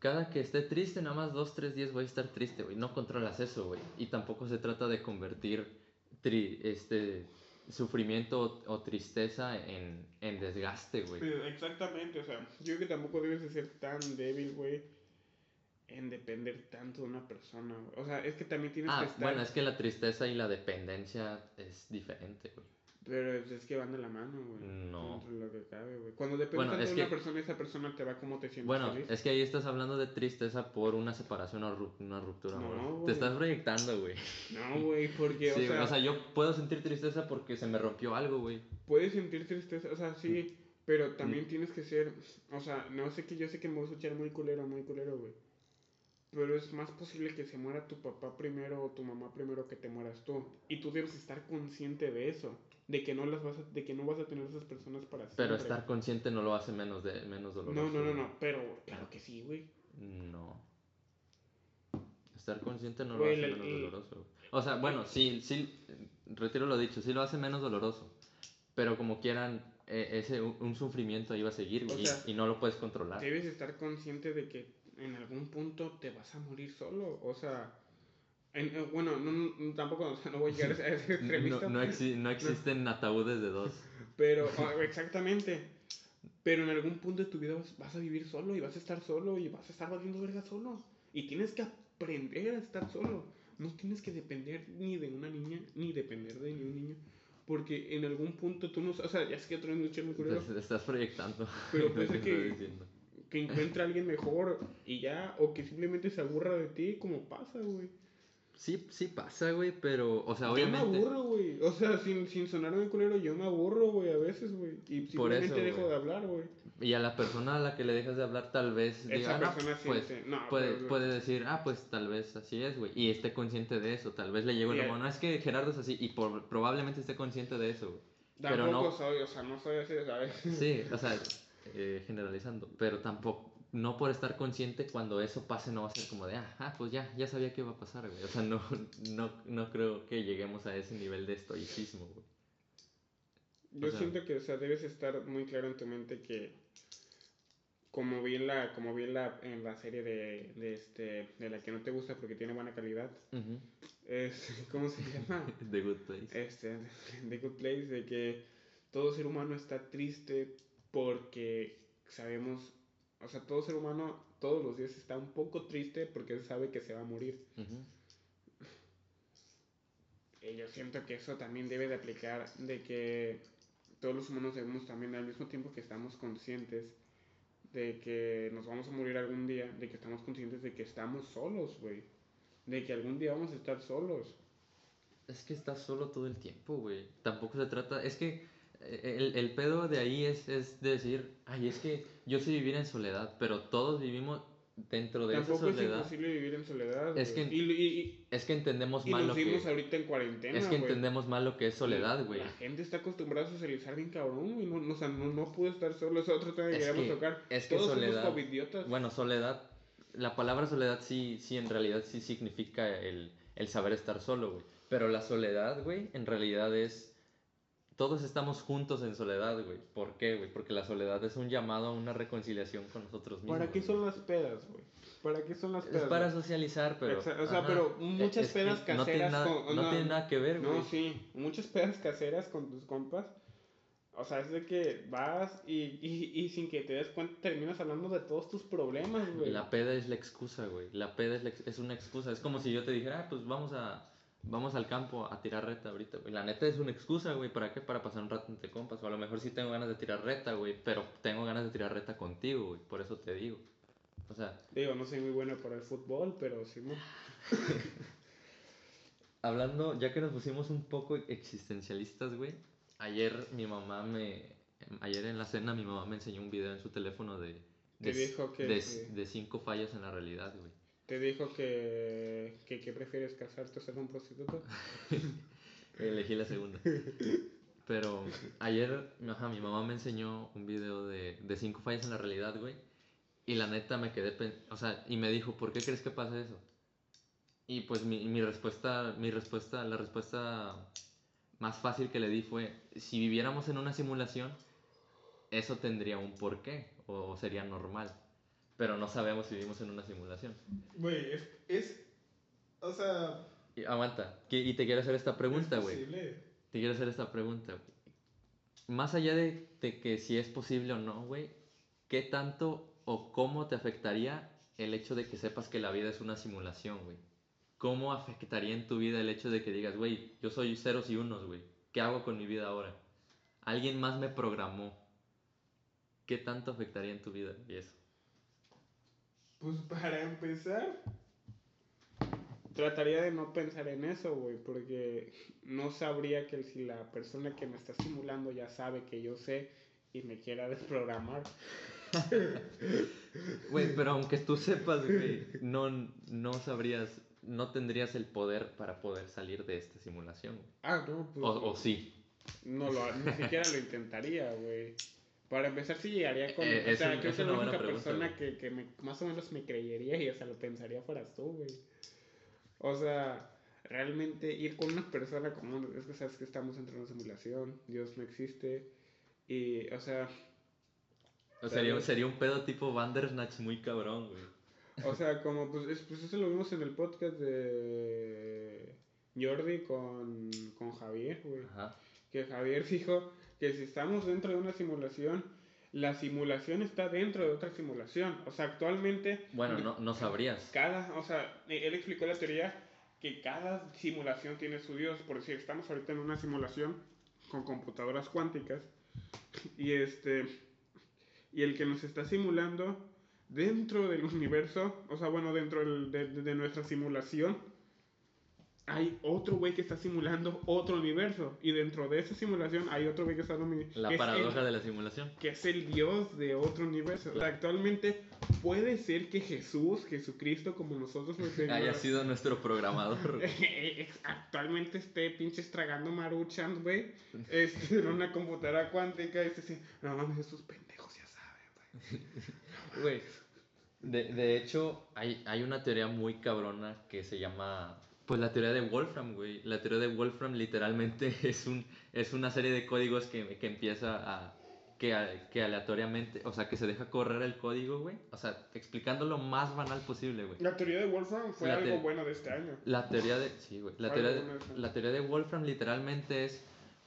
cada que esté triste, nada más dos, tres días voy a estar triste, güey. No controlas eso, güey. Y tampoco se trata de convertir tri- este, sufrimiento o, o tristeza en, en desgaste, güey. Exactamente, o sea, yo creo que tampoco debes de ser tan débil, güey, en depender tanto de una persona, güey. O sea, es que también tienes que Ah, estar... bueno, es que la tristeza y la dependencia es diferente, güey. Pero es, es que van de la mano, güey. No. Lo que cabe, güey. Cuando dependes Bueno, de una que- persona, esa persona te va como te sientes Bueno, feliz. es que ahí estás hablando de tristeza por una separación o ru- una ruptura. No, güey. Te estás proyectando, güey. No, güey, porque, Sí, o, sea, yo puedo sentir tristeza porque se me rompió algo, güey. puedes sentir tristeza, o sea, sí, pero Mm. también tienes que ser, o sea, no sé que yo sé que me voy a escuchar muy culero, muy culero, güey. Pero es más posible que se muera tu papá primero o tu mamá primero que te mueras tú. Y tú debes estar consciente de eso, de que no las vas a, de que no vas a tener esas personas para siempre. Pero estar consciente no lo hace menos, de, menos doloroso. No, no, no, no, pero claro que sí, güey. No. Estar consciente no Güey, lo hace menos doloroso. O sea, bueno, sí, sí, retiro lo dicho, sí lo hace menos doloroso. Pero como quieran, eh, ese un, sufrimiento ahí va a seguir, güey, O y- sea, y, no lo puedes controlar. Debes estar consciente de que en algún punto te vas a morir solo. O sea, en- eh, bueno, no, no, tampoco o sea, no voy a llegar a ese No, extremista. no, exi- no existen ataúdes de dos. Pero, ah, exactamente. Pero en algún punto de tu vida vas, vas a vivir solo y vas a estar solo y vas a estar valiendo verga solo. Y tienes que aprender a estar solo. No tienes que depender ni de una niña ni depender de ni un niño. Porque en algún punto tú no. O sea, ya sé que otro es muy culero. Te, te estás proyectando. Pero puede que diciendo. Que encuentre a alguien mejor y ya. O que simplemente se aburra de ti, como pasa, güey. Sí, sí pasa, güey, pero, o sea, Yo me obviamente... aburro, güey. O sea, sin, sin sonar culero, yo me aburro, güey, a veces, güey. Y Por eso, simplemente dejo de hablar, güey. Y a la persona a la que le dejas de hablar tal vez Esa diga, "Ah, no, persona pues, siente- no, puede, pero- puede decir, ah, pues tal vez así es, güey. Y esté consciente de eso. Tal vez le llegó Y la mano. Es que Gerardo es así. Y por, probablemente esté consciente de eso, güey. Pero Tampoco no- soy, o sea, no soy así, ¿sabes? Sí, o sea, eh, generalizando. Pero tampoco, no por estar consciente cuando eso pase no va a ser como de, ah, ah, pues ya, ya sabía que iba a pasar, güey. O sea, no, no, no creo que lleguemos a ese nivel de estoicismo, güey. Yo O sea- siento que, o sea, debes estar muy claro en tu mente que, como vi en la, como vi en la, en la serie de, de, este, de la que no te gusta porque tiene buena calidad, es, ¿cómo se llama? The Good Place. este, The Good Place, de que todo ser humano está triste porque sabemos, o sea, todo ser humano todos los días está un poco triste porque sabe que se va a morir. Ujú. Y yo siento que eso también debe de aplicar de que todos los humanos debemos también, al mismo tiempo que estamos conscientes de que nos vamos a morir algún día, de que estamos conscientes de que estamos solos, güey. De que algún día vamos a estar solos. Es que estás solo todo el tiempo, güey. Tampoco se trata. Es que el, el pedo de ahí es, es decir, ay, es que yo sé vivir en soledad, pero todos vivimos dentro de Tampoco esa es soledad. imposible vivir en soledad. Es que- Y, y- Es que entendemos y, y mal lo que. ahorita en cuarentena, Es que güey. entendemos mal lo que es soledad, güey. La gente está acostumbrada a socializar bien cabrón, güey. No, no, o sea, no, no pude estar solo. Es otro tema que Es queríamos que- tocar. es que Todos soledad- somos covidiotas. Bueno, soledad. La palabra soledad sí, sí, en realidad sí significa el, el saber estar solo, güey. Pero la soledad, güey, en realidad es. Todos estamos juntos en soledad, güey. ¿Por qué, güey? Porque la soledad es un llamado a una reconciliación con nosotros mismos. ¿Para qué son las pedas, güey? ¿Para qué son las Es pedas? para güey? socializar, pero. O sea, ajá, pero muchas es pedas no tiene caseras nada, con- no no, tiene nada que ver, güey. No, sí, muchas pedas caseras con tus compas. O sea, es de que vas y, y, y sin que te des cuenta terminas hablando de todos tus problemas, güey. La peda es la excusa, güey. La peda es, la es una excusa. Es como si yo te dijera, ah, pues vamos a vamos al campo a tirar reta ahorita, güey. La neta es una excusa, güey. ¿Para qué? Para pasar un rato entre compas. O a lo mejor sí tengo ganas de tirar reta, güey. Pero tengo ganas de tirar reta contigo, güey. Por eso te digo. O sea, Digo, no soy muy bueno para el fútbol, pero sí. mo- hablando, ya que nos pusimos un poco existencialistas, güey. Ayer mi mamá me. Ayer en la cena mi mamá me enseñó un video en su teléfono de. De, dijo que- de, cinco fallas en la realidad, güey. Te dijo que, que, que prefieres casarte o ser un prostituto. Elegí la segunda. Pero ayer, ajá, mi mamá me enseñó un video de, de cinco fallas en la realidad, güey. Y la neta me quedé, o sea, y me dijo, ¿por qué crees que pasa eso? Y pues mi, mi respuesta, mi respuesta, la respuesta más fácil que le di fue, si viviéramos en una simulación, eso tendría un porqué, o sería normal. Pero no sabemos si vivimos en una simulación. Güey, es, es. O sea. Y, aguanta, que- y te quiero hacer esta pregunta, güey. te quiero hacer esta pregunta. Más allá de, de que si es posible o no, güey, ¿qué tanto o cómo te afectaría el hecho de que sepas que la vida es una simulación, güey? ¿Cómo afectaría en tu vida el hecho de que digas, güey, yo soy ceros y unos, güey? ¿Qué hago con mi vida ahora? Alguien más me programó. ¿Qué tanto afectaría en tu vida y eso? Pues para empezar, trataría de no pensar en eso, güey, porque no sabría que si la persona que me está simulando ya sabe que yo sé y me quiera desprogramar. Güey, pero aunque tú sepas, güey, no, no sabrías, no tendrías el poder para poder salir de esta simulación. Ah, no, pues. O, o sí. No lo, ni siquiera lo intentaría, güey. Para empezar, sí llegaría con. Eh, o sea, un- creo es que la única pregunta, persona que, que me, más o menos me creyería y, o sea, lo pensaría fueras tú, güey. O sea, realmente ir con una persona como. Es que sabes que estamos entre una simulación, Dios no existe. Y, o sea, O sería, sería un pedo tipo Bandersnatch muy cabrón, güey. o sea, como, pues, es- pues eso lo vimos en el podcast de Jordi con, con Javier, güey. Ajá. que Javier dijo que si estamos dentro de una simulación, la simulación está dentro de otra simulación. O sea, actualmente Bueno, no, no sabrías. cada, o sea, él explicó la teoría que cada simulación tiene su Dios. Por decir, estamos ahorita en una simulación con computadoras cuánticas y este y el que nos está simulando dentro del universo, o sea, bueno, dentro del- de, de- de nuestra simulación, hay otro güey que está simulando otro universo. Y dentro de esa simulación hay otro güey que está La que paradoja el- de la simulación. que es el Dios de otro universo. O sea, Claro. actualmente puede ser que Jesús, Jesucristo, como nosotros lo Haya sido nuestro programador. güey. actualmente esté pinches tragando maruchan, güey, este, en una computadora cuántica, y este no mames, esos pendejos ya saben, güey. Güey. De, de hecho, hay, hay una teoría muy cabrona que se llama. Pues la teoría de Wolfram, güey. La teoría de Wolfram literalmente es, un, es una serie de códigos que, que empieza a. Que, a- que aleatoriamente. O sea, que se deja correr el código, güey. O sea, explicando lo más banal posible, güey. La teoría de Wolfram fue La algo bueno de este año. La teoría de. Sí, güey. La teoría de, ¿no? la teoría de Wolfram literalmente es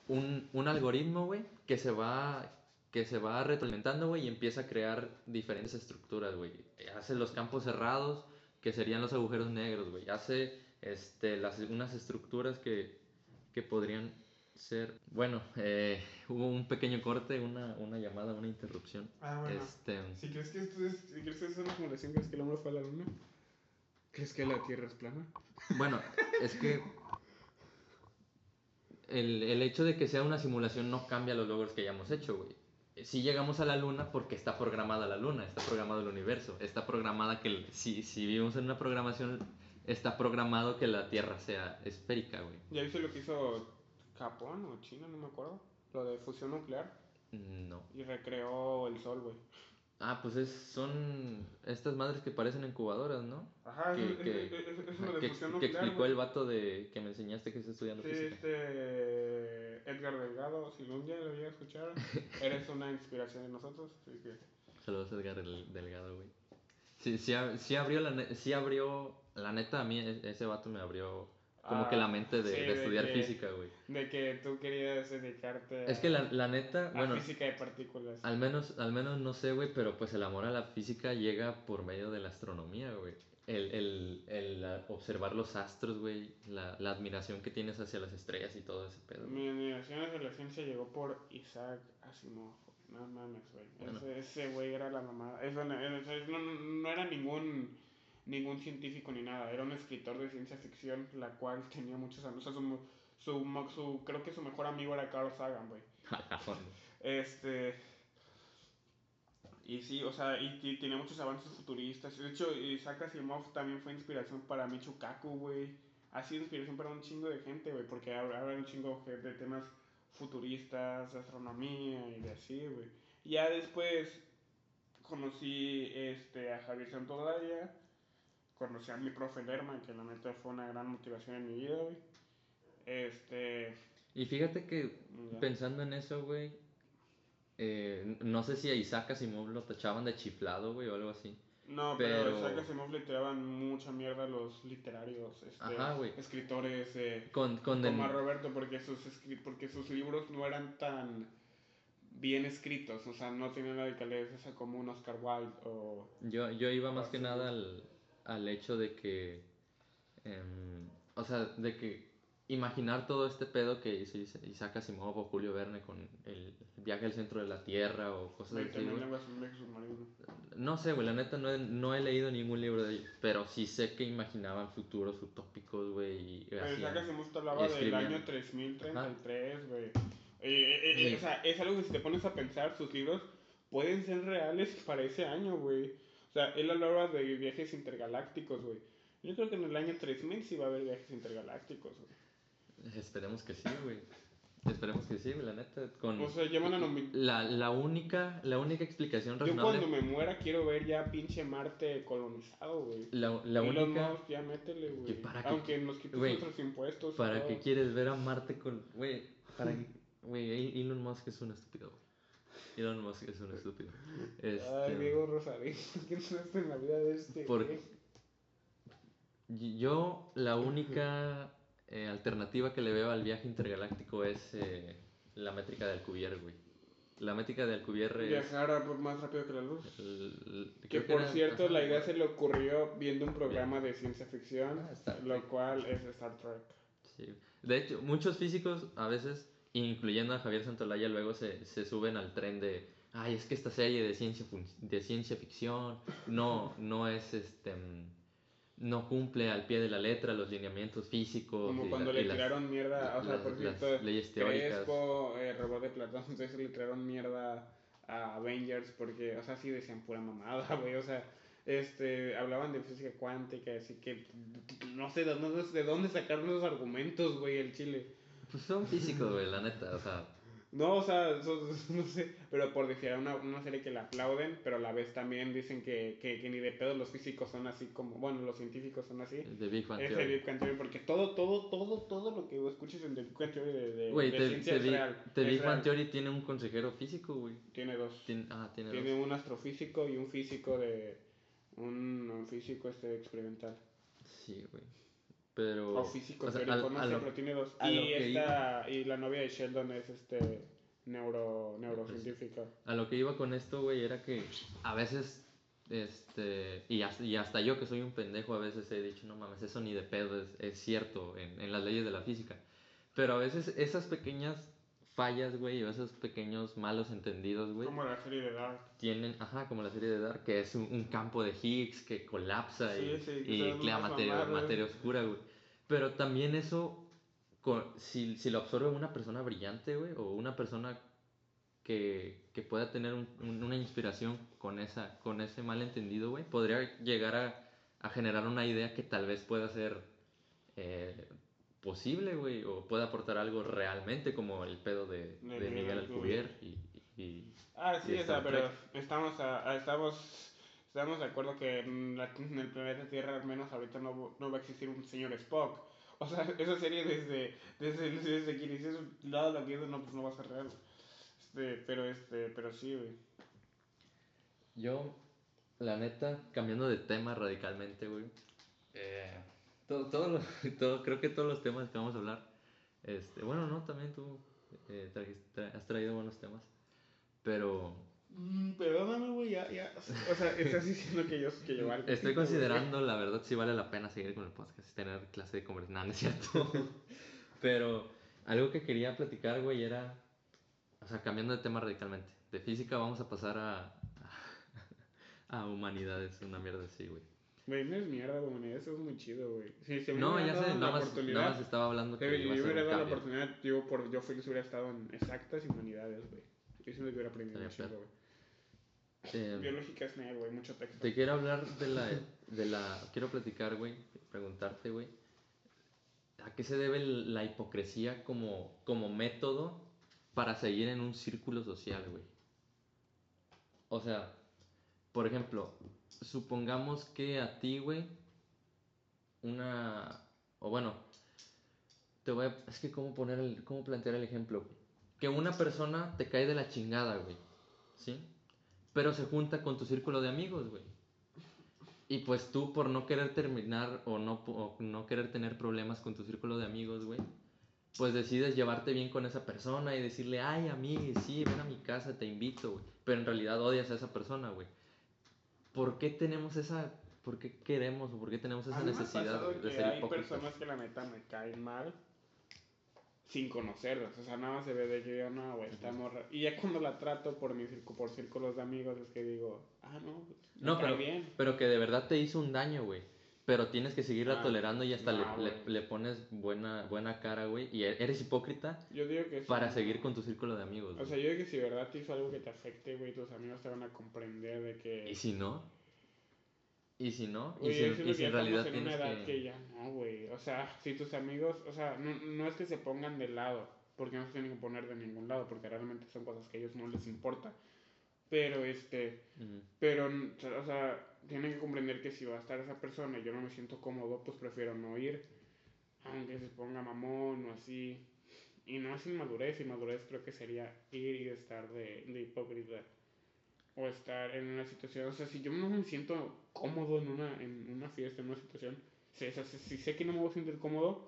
un, un algoritmo, güey, que se va. Que se va retroalimentando, güey, y empieza a crear diferentes estructuras, güey. Hace los campos cerrados, que serían los agujeros negros, güey. Hace este, las, unas estructuras que, que podrían ser. Bueno, eh, hubo un pequeño corte, una, una llamada, una interrupción. Ah, bueno. Este, Si crees que esto es, si crees que es una simulación, ¿crees que el hombre fue a la luna? ¿Crees que la Tierra es plana? Bueno, es que el, el hecho de que sea una simulación no cambia los logros que hayamos hecho, güey. Si llegamos a la luna porque está programada la luna, está programado el universo, está programada que el- si, si vivimos en una programación, está programado que la Tierra sea esférica, güey. ¿Ya viste lo que hizo Japón o China? No me acuerdo. Lo de fusión nuclear. No. Y recreó el sol, güey. Ah, pues es, son estas madres que parecen incubadoras, ¿no? Ajá, Que, es, que- es, es, nuclear. explicó el vato de que me enseñaste que está estudiando Sí, física. este. Edgar Delgado, si un día lo voy a escuchar, eres una inspiración de nosotros. Así que. Saludos Edgar Del- Delgado, güey. Sí, sí, sí abrió la sí abrió, la neta a mí e- ese vato me abrió como que la Ah, mente de, sí, de de estudiar que- física, güey. De que tú querías dedicarte Es que la, la neta, a bueno, física de partículas. al menos, al menos no sé, güey, pero pues el amor a la física llega por medio de la astronomía, güey. El, el, el ah, observar los astros, güey, la, la admiración que tienes hacia las estrellas y todo ese pedo. Mi admiración hacia la ciencia llegó por Isaac Asimov. No mames, güey. Bueno. Ese- Ese güey era la mamada. Eso no, eso no, no era ningún ningún científico ni nada. Era un escritor de ciencia ficción, la cual tenía muchos amigos. O sea, su, su, su- creo que su mejor amigo era Carl Sagan, güey. Este. Y sí, o sea, y, y tiene muchos avances futuristas. De hecho, Isaac Asimov también fue inspiración para Michio Kaku, güey. Ha sido inspiración para un chingo de gente, güey, porque habla habla un chingo de de temas futuristas, de astronomía y de así, güey. Ya después conocí este, a Javier Santolaya, conocí a mi profe Lerman, que la neta fue una gran motivación en mi vida, güey. Este. Y fíjate que ya. pensando en eso, güey, eh, no sé si a Isaac Asimov lo tachaban de chiflado, güey, o algo así. No, pero, Pero- Isaac Asimov le tiraban mucha mierda a los literarios, este, Ajá, escritores, eh, Con, con como den- a Roberto, porque sus, escri- porque sus libros no eran tan bien escritos, o sea, no tenían la delicadeza como un Oscar Wilde o... Yo, yo iba más que nada al, al hecho de que, em, o sea, de que imaginar todo este pedo que hizo Isa- Isaac Asimov o Julio Verne con el viaje al centro de la Tierra o cosas así, 20.000 güey. lenguas en un viaje submarino. No sé, güey, la neta no he, no he leído ningún libro de ellos, pero sí sé que imaginaban futuros utópicos, güey, y Pero Isaac Asimov te hablaba del año 3033, güey. Eh, eh, eh, Sí. O sea, es algo que si te pones a pensar, sus libros pueden ser reales para ese año, güey. O sea, él hablaba de viajes intergalácticos, güey. Yo creo que en el año 3000 sí va a haber viajes intergalácticos, güey. Esperemos que sí, güey. Esperemos que sí, la neta. Con O sea, llevan a nomi- la, la única la única explicación Yo razonable cuando me muera quiero ver ya pinche Marte colonizado, güey. la, la Elon única Musk, ya métele, güey. Aunque nos quites güey, nuestros impuestos. para que quieres ver a Marte con güey, para güey, Elon Musk es un estúpido, güey. Elon Musk es un estúpido. Ay, Este, Diego Rosarín, ¿qué no estás en la vida de este? Por- yo la única eh, alternativa que le veo al viaje intergaláctico es eh, la métrica de Alcubierre, güey. La métrica de Alcubierre es Viajar a- más rápido que la luz. el- el- Que por era- cierto, ajá, la idea se le ocurrió viendo un programa de ciencia ficción, Ah, lo cual es Star Trek. Sí. De hecho, muchos físicos a veces, incluyendo a Javier Santolaya, luego se, se suben al tren de, ay, es que esta serie de ciencia, de ciencia ficción no, no es, este, mm, no cumple al pie de la letra los lineamientos físicos. Como cuando la- le las- tiraron mierda, o sea, las- por cierto, leyes teóricas. Crespo, eh, Robot de Platón, entonces le tiraron mierda a Avengers porque, o sea, sí decían pura mamada, güey, o sea, este, hablaban de física cuántica, así que no sé de dónde, de dónde sacaron esos argumentos, güey, el chile. Pues son físicos, güey, la neta, o sea, No, o sea, no sé, pero por decir, una, una serie que la aplauden, pero a la vez también dicen que, que, que ni de pedo los físicos son así como, bueno, los científicos son así. de Big Bang Es Theory. Big Bang Theory, porque todo, todo, todo, todo lo que escuches en The Big Bang Theory de, de, Güey, de ciencia es Big, real. The es Big Bang. Theory tiene un consejero físico, güey. Tiene dos. Tiene, ah, tiene, Tiene dos. un astrofísico y un físico de... Un, un físico este experimental. Sí, güey. Pero... O físico o sea, teórico, a- no a sé, lo- pero tiene dos. Y esta, y la novia de Sheldon es este neuro, neurocientífica. A lo que iba con esto, güey, era que a veces, este, y hasta, y hasta yo que soy un pendejo, a veces he dicho, no mames, eso ni de pedo es, es cierto en, en las leyes de la física. Pero a veces esas pequeñas fallas, güey, o esos pequeños malos entendidos, güey, Como la serie de Dark. tienen, ajá, como la serie de Dark, que es un, un campo de Higgs que colapsa y, Sí, sí, que y crea materia, materia oscura, güey. Pero también eso, co- si, si lo absorbe una persona brillante, güey, o una persona que, que pueda tener un- un- una inspiración con, esa, con ese malentendido, güey, podría llegar a, a generar una idea que tal vez pueda ser eh, posible, güey, o pueda aportar algo realmente, como el pedo de, De de Miguel Alcubierre. Y- y Ah, sí, Y o sea, pero estamos, a- a- estamos, estamos de acuerdo que en, la- en el planeta Tierra al menos ahorita no, no va a existir un señor Spock. O sea, esa serie desde, desde, desde que inició su lado la que no, pues no va a ser real. Este, pero este, pero sí, güey. Yo, la neta, cambiando de tema radicalmente, güey. Eh, todo, todo, todo- creo que todos los temas que vamos a hablar. Este, bueno, no, también tú eh, trajiste- tra- has traído buenos temas. Pero Mm, perdóname, güey, ya, ya. O sea, estás diciendo que yo, que yo valgo estoy considerando, la verdad, si vale la pena seguir con el podcast y tener clase de conversación. No, no es cierto. Pero algo que quería platicar, güey, era. O sea, cambiando de tema radicalmente. De física vamos a pasar a. a humanidades, una mierda así, güey. Güey, no es mierda, güey, eso es muy chido, güey. Si se me No, hubiera ya sé, nada más, nada más estaba hablando que yo hubiera dado la oportunidad, yo, por, yo feliz hubiera estado en exactas humanidades, güey. Yo siento que hubiera aprendido chingo, güey. Eh, Biológica es nerd, güey, mucho texto. te quiero hablar de la, de la... Quiero platicar, güey, preguntarte, güey. ¿A qué se debe la hipocresía como, como método para seguir en un círculo social, güey? O sea, por ejemplo, supongamos que a ti, güey, una... O bueno, te voy a... Es que cómo poner el... Cómo plantear el ejemplo. Que una persona te cae de la chingada, güey. ¿Sí? Pero se junta con tu círculo de amigos, güey. Y pues tú por no querer terminar o no, o no querer tener problemas con tu círculo de amigos, güey, pues decides llevarte bien con esa persona y decirle, ay, a sí, ven a mi casa, te invito, güey. Pero en realidad odias a esa persona, güey. ¿Por qué tenemos esa, por qué queremos o por qué tenemos esa necesidad de que ser hay hipócritas? personas que la neta me caen mal sin conocerlas. O sea, nada más se ve de que yo, no, güey, esta morra. Y ya cuando la trato por mi circo, por círculos de amigos, es que digo, ah, no, me No, cae pero, bien. pero que de verdad te hizo un daño, güey. Pero tienes que seguirla Ah, tolerando y hasta le- le, pones buena, buena cara, güey. Y e- eres hipócrita Yo digo que sí, para seguir con tu círculo de amigos. O güey. sea, yo digo que si de verdad te hizo algo que te afecte, güey, tus amigos te van a comprender de que... ¿Y si no? ¿Y si no? ¿Y si, y en realidad en una edad que... que... ya no, güey. O sea, si tus amigos, o sea, no, no es que se pongan de lado, porque no se tienen que poner de ningún lado, porque realmente son cosas que a ellos no les importa. Pero este, Ujú. pero, o sea, tienen que comprender que si va a estar esa persona y yo no me siento cómodo, pues prefiero no ir, aunque se ponga mamón o así. Y no es inmadurez, inmadurez creo que sería ir y estar de, de hipócrita. O estar en una situación, o sea, si yo no me siento cómodo en una, en una fiesta, en una situación, si, sé que no me voy a sentir cómodo,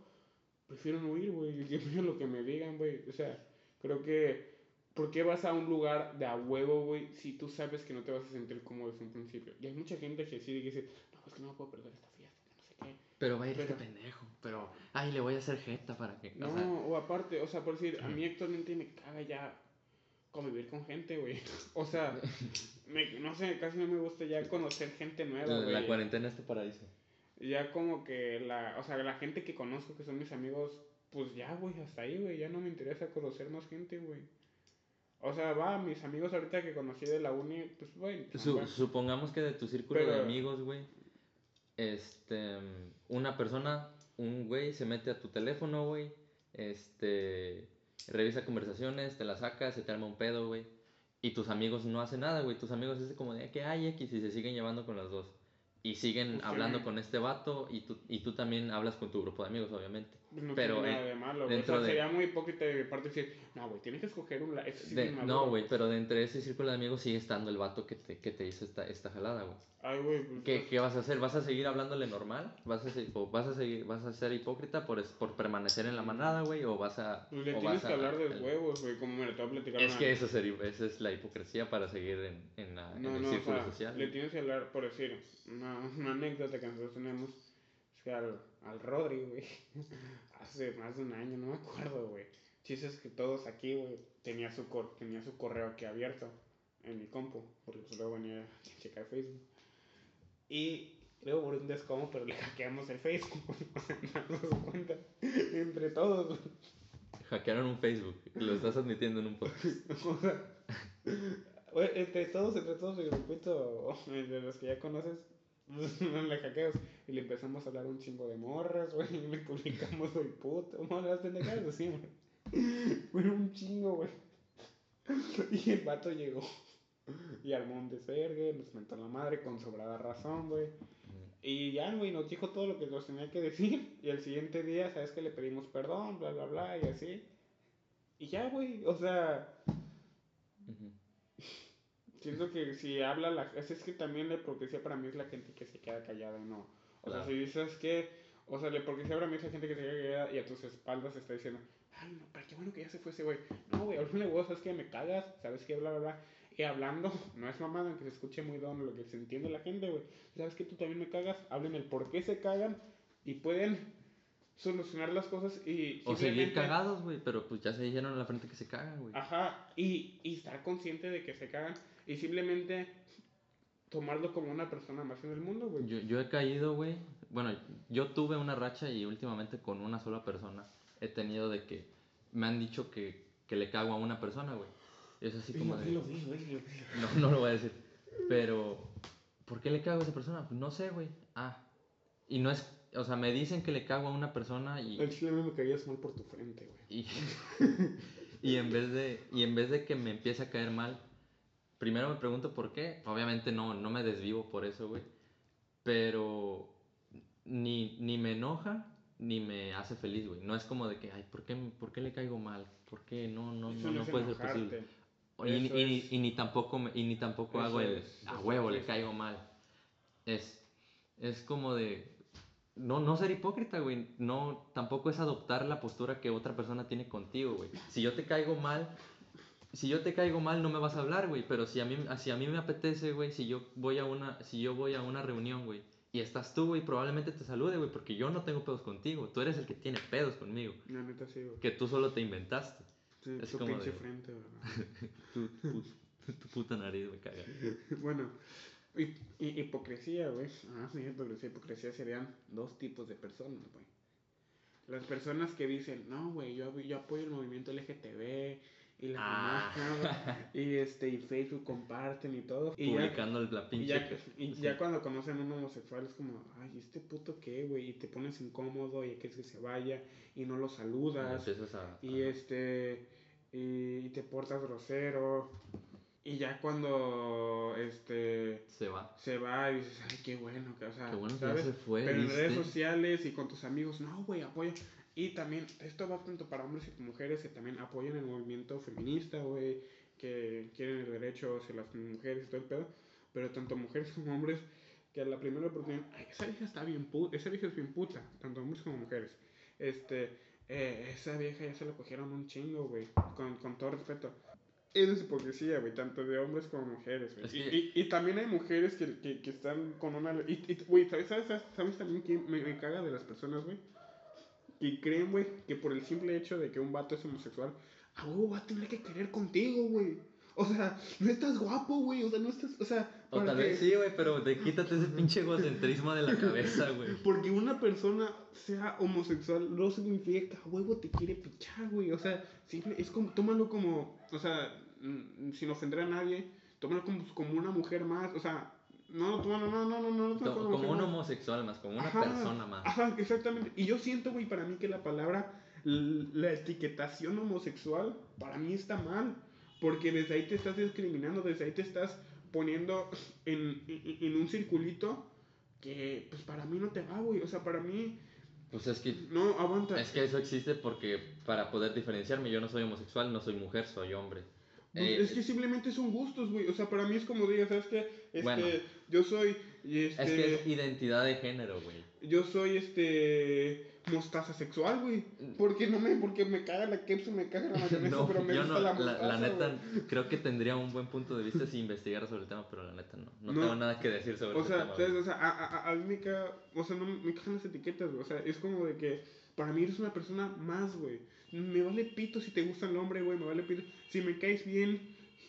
prefiero no ir, güey, lo que me digan, güey. O sea, creo que, ¿por qué vas a un lugar de a huevo, güey, si tú sabes que no te vas a sentir cómodo desde un principio? Y hay mucha gente que sí dice, no, es que no me puedo perder esta fiesta, que no sé qué. Pero va a ir este pendejo. Pero, ay, le voy a hacer jeta para que... No, o sea, o aparte, o sea, por decir, a mí actualmente me caga ya convivir con gente, güey. O sea, me- no sé, casi no me gusta ya conocer gente nueva, la, güey. la cuarentena es tu paraíso. Ya como que la, o sea, la gente que conozco que son mis amigos, pues ya, güey, hasta ahí, güey, ya no me interesa conocer más gente, güey. O sea, va, mis amigos ahorita que conocí de la uni, pues, güey, Su- buenos. supongamos que de tu círculo de amigos, güey, este, una persona, un güey, se mete a tu teléfono, güey, este, revisa conversaciones, te la saca, se te arma un pedo, güey, y tus amigos no hacen nada, güey, tus amigos es como de que hay X y se siguen llevando con las dos. Y siguen Pues sí. hablando con este vato y tú, y tú también hablas con tu grupo de amigos, obviamente. Pues no pero tiene nada en- de malo, güey. O dentro sea, de- sería muy hipócrita de mi parte decir, no, güey, tienes que escoger un. Eso sí De- no, güey, pero de entre ese círculo de amigos sigue estando el vato que te, que te hizo esta, esta jalada, güey. Ay, güey, pues, ¿Qué, qué vas a hacer? ¿Vas a seguir hablándole normal? ¿Vas a, se- o vas a seguir, vas a ser hipócrita por, es- por permanecer en la manada, güey? ¿O vas a...? pues le o tienes que a- hablar de el- huevos, güey, como me lo te voy a platicar. Es una- que eso sería, esa es la hipocresía para seguir en, en, la- en No, el no, o círculo sea, social. le tienes que hablar, por decir, una, una anécdota que nosotros tenemos, es que al, al Rodri, güey, hace más de un año, no me acuerdo, güey. Chistes que todos aquí, güey, tenía su, cor- tenía su correo aquí abierto en mi compu, porque pues luego venía a checar Facebook. Y luego por un descomo, pero le hackeamos el Facebook, o sea, no nos cuenta, entre todos, güey. Hackearon un Facebook lo estás admitiendo en un podcast. O sea, entre todos, entre todos, el grupito de los que ya conoces, le hackeamos y le empezamos a hablar un chingo de morras, güey, y le publicamos soy puto, morras pendejadas así, güey. Fue un chingo, güey. Y el vato llegó y armó un desvergue, nos mentó la madre con sobrada razón, güey. Y ya, güey, nos dijo todo lo que nos tenía que decir. Y el siguiente día, ¿sabes que Le pedimos perdón, bla, bla, bla, y así. Y ya, güey, o sea, Ujú. Siento que si habla la es, es que también la hipocresía para mí es la gente que se queda callada y no. O Claro. sea, si dices que, o sea, la hipocresía para mí es la gente que se queda callada y a tus espaldas está diciendo, ay, no, pero qué bueno que ya se fue ese güey. No, güey, háblale vos, sabes que me cagas, sabes que bla, bla, bla. Y hablando, no es mamada, aunque se escuche muy don lo que se entiende la gente, güey. Sabes que tú también me cagas, hablen el por qué se cagan y pueden solucionar las cosas y O seguir cagados, güey, pero pues ya se dijeron en la frente que se cagan, güey. Ajá, y, y estar consciente de que se cagan y simplemente tomarlo como una persona más en el mundo, güey. Yo, yo he caído, güey. Bueno, yo tuve una racha y últimamente con una sola persona he tenido de que me han dicho que, que le cago a una persona, güey. Es así como de... Dilo, dilo, dilo, dilo. No, no lo voy a decir. Pero, ¿por qué le cago a esa persona? Pues no sé, güey. Ah. Y no es... O sea, me dicen que le cago a una persona y... El chile a mí me caías mal por tu frente, güey. Y, y, en vez de, y en vez de que me empiece a caer mal, primero me pregunto por qué. Obviamente no, no me desvivo por eso, güey. Pero ni, ni me enoja ni me hace feliz, güey. No es como de que, ay, ¿por qué, ¿por qué le caigo mal? ¿Por qué? No, no, Eso no, no puede ser enojarte. posible. O- Y, y es- y ni tampoco, me- y ni tampoco Eso hago el, es- a huevo, es- le caigo mal. Es, es como de, no, no ser hipócrita, güey. No, tampoco es adoptar la postura que otra persona tiene contigo, güey. Si yo te caigo mal, si yo te caigo mal no me vas a hablar, güey. Pero si a mí, si a mí me apetece, güey, si yo voy a una, si yo voy a una reunión, güey, y estás tú, güey, probablemente te salude, güey, porque yo no tengo pedos contigo. Tú eres el que tiene pedos conmigo. La neta sí, güey. Que tú solo te inventaste. Sí, es tu como pinche de- frente, güey. Tu, tu- tu puta nariz me caga. Bueno, hi- hi- hipocresía, güey. Ah, sí, hipocresía. Hipocresía serían dos tipos de personas, güey. Las personas que dicen, no, güey, yo, yo apoyo el movimiento LGTB y la Ah. mamá, y este, y Facebook comparten y todo. Y ya, Publicando la y ya, que- y sí. ya cuando conocen a un homosexual es como, ay, ¿este puto qué, güey? Y te pones incómodo y quieres que se vaya y no lo saludas a. y a- este y, y te portas grosero y ya cuando este Se va. se va y dices ay qué bueno que o sea Qué bueno que se fue. pero en redes sociales y con tus amigos no güey apoya y también esto va tanto para hombres y mujeres que también apoyan el movimiento feminista güey que quieren el derecho hacia las mujeres y todo el pedo pero tanto mujeres como hombres que a la primera oportunidad "Ay, esa vieja está bien puta esa vieja es bien puta tanto hombres como mujeres este eh, esa vieja ya se la cogieron un chingo, güey. Con, con todo respeto. Eso es hipocresía, güey, tanto de hombres como mujeres, güey. Es Y, que- y, y también hay mujeres que, que, que están con una... Y, y, güey, ¿sabes, sabes, sabes, sabes también que me, me caga de las personas, güey? Que creen, güey, que por el simple hecho de que un vato es homosexual, a huevo va a tener que querer contigo, güey. O sea, no estás guapo, güey. O sea, no estás... O sea, O tal que- vez sí, güey, pero de, quítate ese pinche egocentrismo de la cabeza, güey. Porque una persona sea homosexual no significa que a huevo te quiere pichar, güey. O sea, simple- es como, tómalo como, o sea, mm, sin ofender a nadie, tómalo como, como una mujer más. O sea, no, no, no, no, no, no, no Como un homosexual más, como una ajá, persona más. Ajá, exactamente. Y yo siento, güey, para mí que la palabra, la etiquetación homosexual, para mí está mal. Porque desde ahí te estás discriminando, desde ahí te estás poniendo en, en, en un circulito que, pues, para mí no te va, güey. O sea, para mí... Pues es que... No, aguanta. Es que eso existe porque para poder diferenciarme, yo no soy homosexual, no soy mujer, soy hombre. Pues, Eh, es que simplemente son gustos, güey. O sea, para mí es como digas, ¿sabes qué? Este, Bueno. yo soy, este, Es que es identidad de género, güey. yo soy, este, mostaza sexual, güey. Porque no me, porque me caga la ketchup, me caga la mayonesa, No, pero me yo gusta no, la la, mostaza, la neta, güey. creo que tendría un buen punto de vista si investigara sobre el tema, pero la neta no. No, No. tengo nada que decir sobre O ese sea, tema. o sea, a, a- a- a mí me caga, o sea, no me cagan las etiquetas, güey. O sea, es como de que para mí eres una persona más, güey. Me vale pito si te gusta el hombre, güey, me vale pito. Si me caes bien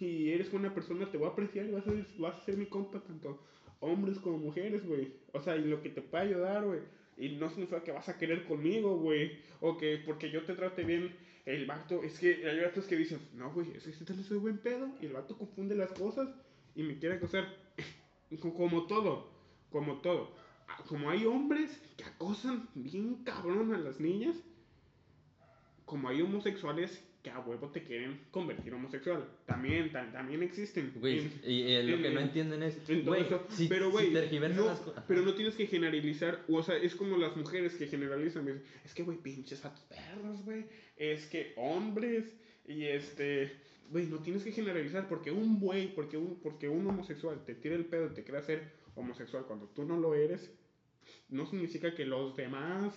y eres buena persona, te voy a apreciar y vas a, ser- vas a ser mi compa, tanto hombres como mujeres, güey. O sea, y lo que te pueda ayudar, güey. Y no significa que vas a querer conmigo, güey. O que porque yo te trate bien, el vato, es que hay vatos que dicen, no, güey, es que este tal soy buen pedo. Y el vato confunde las cosas y me quiere acosar. Co- Como todo, como todo. Ah, Como hay hombres que acosan bien cabrón a las niñas, como hay homosexuales que a huevo te quieren convertir homosexual. También, ta- también existen. Güey, En- y, eh, lo en- que no en- entienden es, güey, si, pero, si güey, tergiversan no, las pero no tienes que generalizar, o sea, es como las mujeres que generalizan, dicen, es que, güey, pinches vatos perros, güey, es que hombres, y este, güey, no tienes que generalizar, porque un güey, porque un, porque un homosexual te tira el pedo y te quiere hacer homosexual cuando tú no lo eres, no significa que los demás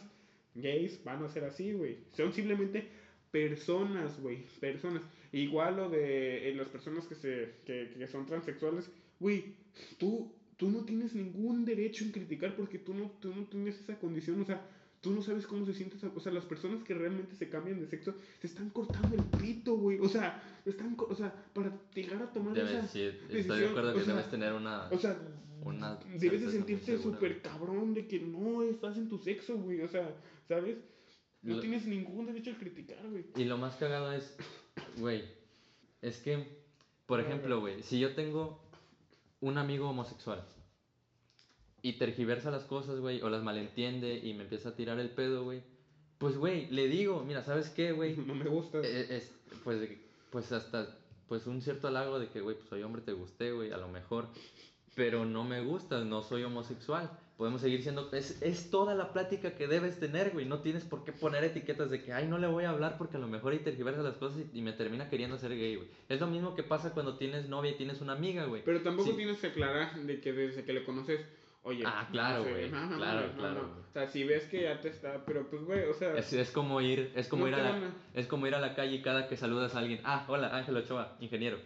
gays van a ser así, güey, son simplemente personas, güey, personas. Igual lo de eh, las personas que, se, que, que son transexuales, güey, tú, tú no tienes ningún derecho en criticar porque tú no, tú no tienes esa condición, o sea, tú no sabes cómo se siente esa, o sea, las personas que realmente se cambian de sexo se están cortando el pito, güey, o sea, están, o sea, para llegar a tomar Debes- esa, sí, estoy decisión, de acuerdo o que sea, debes tener una... o sea, Una debes de sentirte súper cabrón de que no estás en tu sexo, güey, o sea, ¿sabes? No Lo- tienes ningún derecho a criticar, güey. Y lo más cagado es, güey, es que, por ejemplo, güey, si yo tengo un amigo homosexual y tergiversa las cosas, güey, o las malentiende y me empieza a tirar el pedo, güey, pues, güey, le digo, mira, ¿sabes qué, güey? No me gusta. Eh, es, pues, pues hasta, pues un cierto halago de que, güey, pues soy hombre, te gusté, güey, a lo mejor, pero no me gusta, no soy homosexual. Podemos seguir siendo, es, es toda la plática que debes tener, güey, no tienes por qué poner etiquetas de que, ay, no le voy a hablar porque a lo mejor y tergiversa las cosas y, y me termina queriendo ser gay, güey. Es lo mismo que pasa cuando tienes novia y tienes una amiga, güey. Pero tampoco Sí. tienes que aclarar de que desde que le conoces, Oye, Ah, claro, güey, no, claro, no, claro, no. O sea, si ves que ya te está, pero pues, güey, o sea, Es, es como ir, es como ir a la, es como ir a la calle y cada que saludas a alguien, ah, hola, Ángel Ochoa, ingeniero.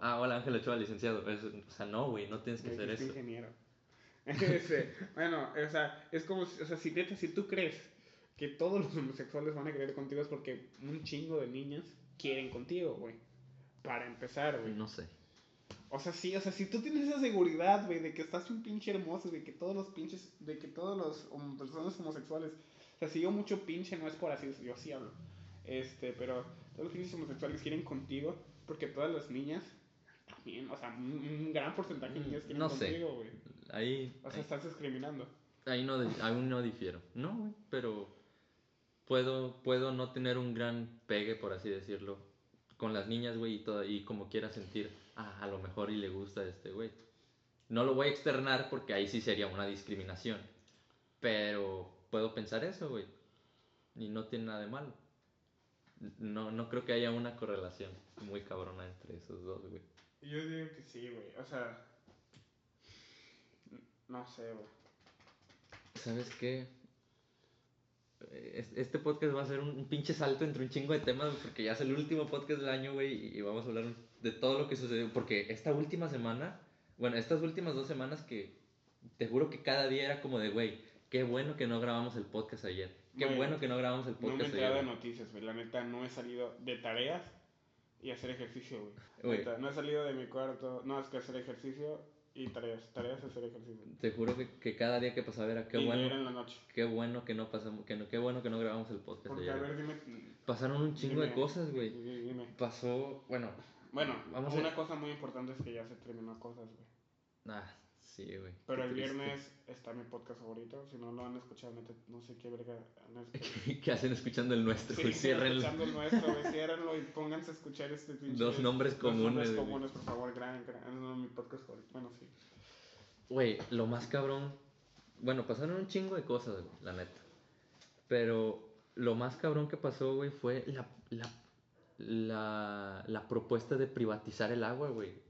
Ah, hola, Ángel Ochoa, licenciado. Es- o sea, no, güey, no tienes que hacer eso. ingeniero. Este, bueno, o sea, es como, o sea, si, neta, si tú crees que todos los homosexuales van a querer contigo es porque un chingo de niñas quieren contigo, güey. Para empezar, güey. No sé. O sea, sí, o sea, si tú tienes esa seguridad, güey, de que estás un pinche hermoso, de que todos los pinches, de que todos los hom- personas homosexuales, o sea, si yo mucho pinche no es por así, yo sí hablo, este, pero todos los pinches homosexuales quieren contigo, porque todas las niñas, también, o sea, un, gran porcentaje de niñas quieren Mm, No sé. contigo, güey. Ahí, O sea, ahí, estás discriminando. ahí no, aún no difiero. No, güey, pero puedo, puedo no tener un gran pegue, por así decirlo, con las niñas, güey, y, todo, y como quiera sentir, ah, a lo mejor y le gusta a este güey. No lo voy a externar porque ahí sí sería una discriminación. Pero puedo pensar eso, güey. Y no tiene nada de malo. No, no creo que haya una correlación muy cabrona entre esos dos, güey. Yo digo que sí, güey, o sea, no sé, güey. ¿Sabes qué? Es- Este podcast va a ser un, pinche salto entre un chingo de temas porque ya es el último podcast del año, güey, y vamos a hablar de todo lo que sucedió. Porque esta última semana, bueno, estas últimas dos semanas que te juro que cada día era como de, güey, qué bueno que no grabamos el podcast ayer. Qué bueno que no grabamos el No me he podcast enterado de noticias, güey. La neta, no he salido de tareas y hacer ejercicio, güey. Neta, No he salido de mi cuarto. No, es que hacer ejercicio y tareas. Tareas, hacer ejercicio. Te juro que, que cada día que pasaba era qué y bueno, en la noche. qué bueno que no pasamos, que no, qué bueno que no grabamos el podcast Porque, a ver, dime. Pasaron un chingo de cosas, güey. di- Dime. Pasó, bueno, Bueno, Vamos a- una cosa muy importante es que ya se terminó cosas, güey. ah, sí, güey. Pero el triste. viernes está mi podcast favorito. Si no lo han escuchado, no sé qué verga han escuchado. ¿Qué hacen escuchando el nuestro? Sí, güey? Ciérrenlo. escuchando el nuestro, güey. Ciérrenlo y pónganse a escuchar este pinche. Dos nombres dos comunes, nombres güey. comunes, por favor, gran, gran. Mi podcast favorito. Bueno, sí. Güey, lo más cabrón. Bueno, pasaron un chingo de cosas, güey, la neta. Pero lo más cabrón que pasó, güey, fue la, la, la, la propuesta de privatizar el agua, güey.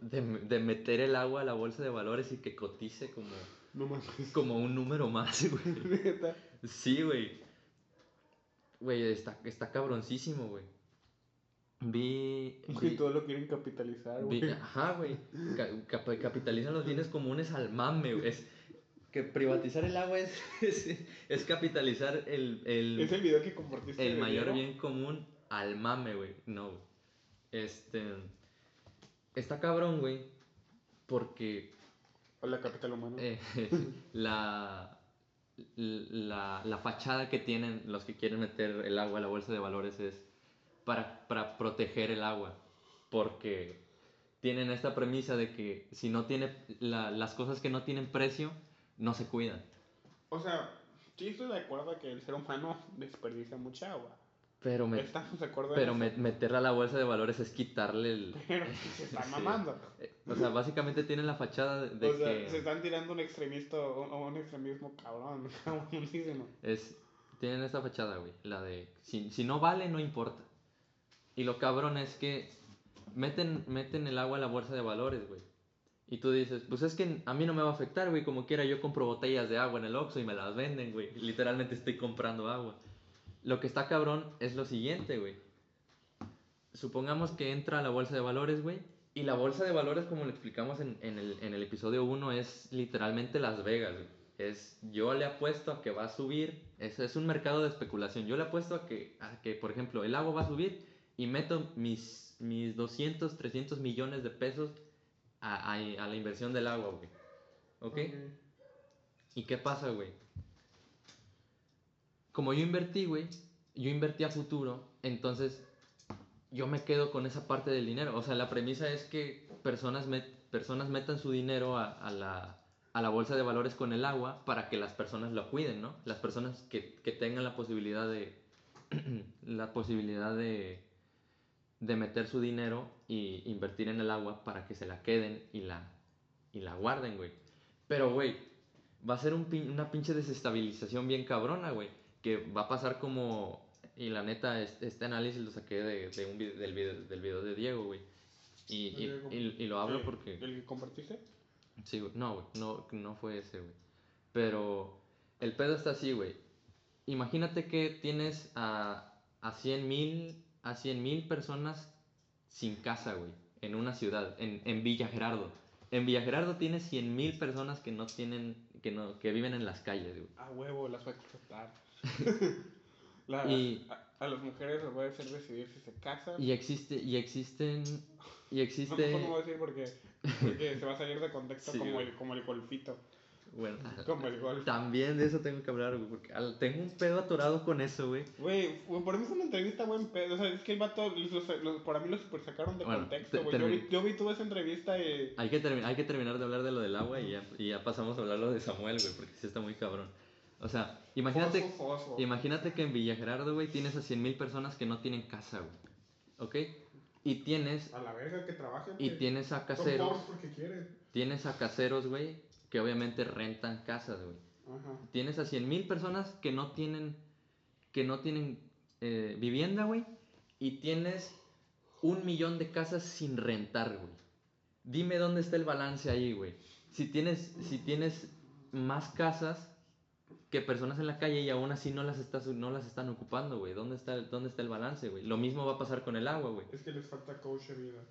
De, de meter el agua a la bolsa de valores y que cotice como, No como un número más, güey. Sí, güey. Güey, está, está cabroncísimo, güey. Vi. Vi- todo lo quieren capitalizar, Vi- güey. ajá, güey. Ca- cap- capitalizan los bienes comunes al mame, güey. Es que privatizar el agua es, es, es capitalizar el, el, Es el video que compartiste. el mayor bien común al mame, güey. No, güey. Este. Está cabrón, güey. Porque Hola, capital humano. eh, la, la, la fachada que tienen los que quieren meter el agua a la bolsa de valores es para, para proteger el agua. Porque tienen esta premisa de que si no tiene la- las cosas que no tienen precio, no se cuidan. O sea, sí estoy de acuerdo que el ser humano desperdicia mucha agua. Pero, me- pero me- meterla a la bolsa de valores es quitarle el... Pero se está Sí. mamando. eh, O sea, básicamente tienen la fachada de, o sea, que... se están tirando un extremista o un extremismo cabrón, cabronísimo. Es, tienen esta fachada, güey. La de, si, si no vale, no importa. Y lo cabrón es que meten, meten el agua a la bolsa de valores, güey. Y tú dices, pues es que a mí no me va a afectar, güey. Como quiera, yo compro botellas de agua en el Oxxo y me las venden, güey. Literalmente estoy comprando agua. Lo que está cabrón es lo siguiente, güey. Supongamos que entra a la bolsa de valores, güey. Y la bolsa de valores, como lo explicamos en, en el, en el episodio 1, es literalmente Las Vegas, güey. Es, yo le apuesto a que va a subir. Es, es un mercado de especulación. Yo le apuesto a que, a que, por ejemplo, el agua va a subir y meto mis, mis 200, 300 millones de pesos a, a- a la inversión del agua, güey. ¿Ok? ¿Y qué pasa, güey? Como yo invertí, güey, yo invertí a futuro, entonces yo me quedo con esa parte del dinero. O sea, la premisa es que personas, met- personas metan su dinero a, la, a la bolsa de valores con el agua para que las personas lo cuiden, ¿no? Las personas que, que tengan la posibilidad de... la posibilidad de de meter su dinero y invertir en el agua para que se la queden y la, y la guarden, güey. Pero, güey, va a ser una pinche desestabilización bien cabrona, güey. Que va a pasar como... Y la neta, es- este análisis lo saqué de, de un del, video, del video de Diego, güey. Y, y, y- y lo hablo porque... ¿El que compartiste? Sí, güey. No, güey. No, no fue ese, güey. Pero el pedo está así, güey. Imagínate que tienes a, a 100 mil a 100 mil personas sin casa, güey. En una ciudad, en, en Villa Gerardo. En Villa Gerardo tienes 100 mil personas que no tienen, que no, que viven en las calles, güey. A huevo, las va a explotar. La- Y- a, a las mujeres les voy a hacer decidir si se casan. Y existe, y existen, y No, existe, mejor no voy a decir porque, porque se va a salir de contexto Sí, como, el, como el golfito. bueno, Como el golf. también de eso tengo que hablar, güey, porque tengo un pedo atorado con eso, güey. Güey, por mí fue una entrevista buen pedo. O sea, es que el vato, los, los- los- por mí lo super sacaron de Bueno, contexto, te- güey. Yo vi, yo vi toda esa entrevista y. Hay que, hay que terminar de hablar de lo del agua y ya, y ya pasamos a hablarlo de Samuel, güey, porque sí está muy cabrón. O sea, imagínate, imagínate que en Villa Gerardo, güey, tienes a 100 mil personas que no tienen casa, güey. ¿Ok? Y tienes, A la verga que trabajen. y tienes a caseros, porque quieren. tienes a caseros, güey, que obviamente rentan casas, güey. Ajá. Tienes a 100 mil personas que no tienen, que no tienen eh, vivienda, güey. Y tienes un millón de casas sin rentar, güey. Dime dónde está el balance ahí, güey. Si tienes, si tienes más casas que personas en la calle y aún así no las, estás, no las están ocupando, güey. ¿Dónde está, el- ¿Dónde está el balance, güey? Lo mismo va a pasar con el agua, güey. Es que les falta coach de vida.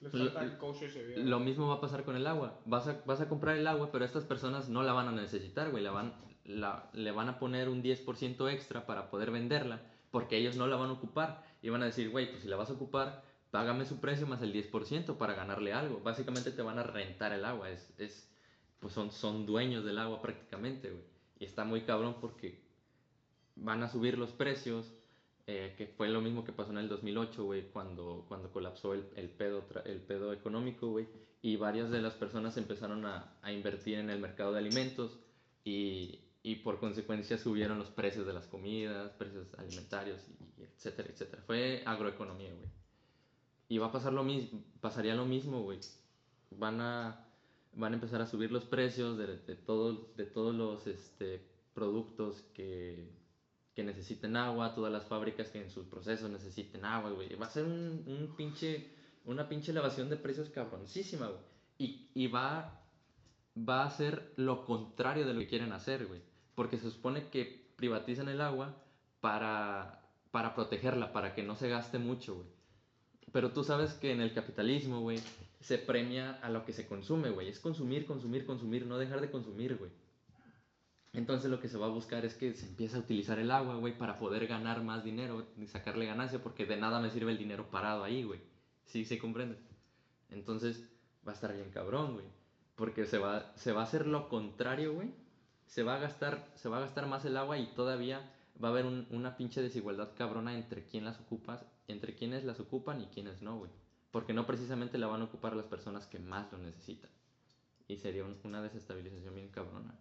Les Lo- falta coach de vida. Lo mismo va a pasar con el agua. Vas a, vas a comprar el agua, pero estas personas no la van a necesitar, güey. La van, la, le van a poner un 10% extra para poder venderla, porque ellos no la van a ocupar. Y van a decir, güey, pues si la vas a ocupar, págame su precio más el 10% para ganarle algo. Básicamente te van a rentar el agua. Es, es, pues son, son dueños del agua prácticamente, güey. Y está muy cabrón porque van a subir los precios, eh, que fue lo mismo que pasó en el 2008, güey, cuando, cuando colapsó el, el, pedo, el pedo económico, güey, y varias de las personas empezaron a, a invertir en el mercado de alimentos y, y por consecuencia subieron los precios de las comidas, precios alimentarios, y, y etcétera, etcétera. Fue agroeconomía, güey. Y va a pasar lo mismo, pasaría lo mismo, güey. Van a, van a empezar a subir los precios de, de, todos, de todos los este, productos que, que necesiten agua, todas las fábricas que en sus procesos necesiten agua, güey. Va a ser un, un pinche, una pinche elevación de precios cabroncísima, güey. Y, y va, va a ser lo contrario de lo que quieren hacer, güey. Porque se supone que privatizan el agua para, para protegerla, para que no se gaste mucho, güey. Pero tú sabes que en el capitalismo, güey, se premia a lo que se consume, güey. Es consumir, consumir, consumir, no dejar de consumir, güey. Entonces lo que se va a buscar es que se empiece a utilizar el agua, güey, para poder ganar más dinero y sacarle ganancia, porque de nada me sirve el dinero parado ahí, güey. Sí, se comprende. Entonces va a estar bien cabrón, güey. Porque se va, se va a hacer lo contrario, güey. Se va a gastar, se va a gastar más el agua y todavía va a haber un- una pinche desigualdad cabrona entre quién las ocupas, entre quienes las ocupan y quienes no, güey. Porque no precisamente la van a ocupar las personas que más lo necesitan. Y sería un- una desestabilización bien cabrona.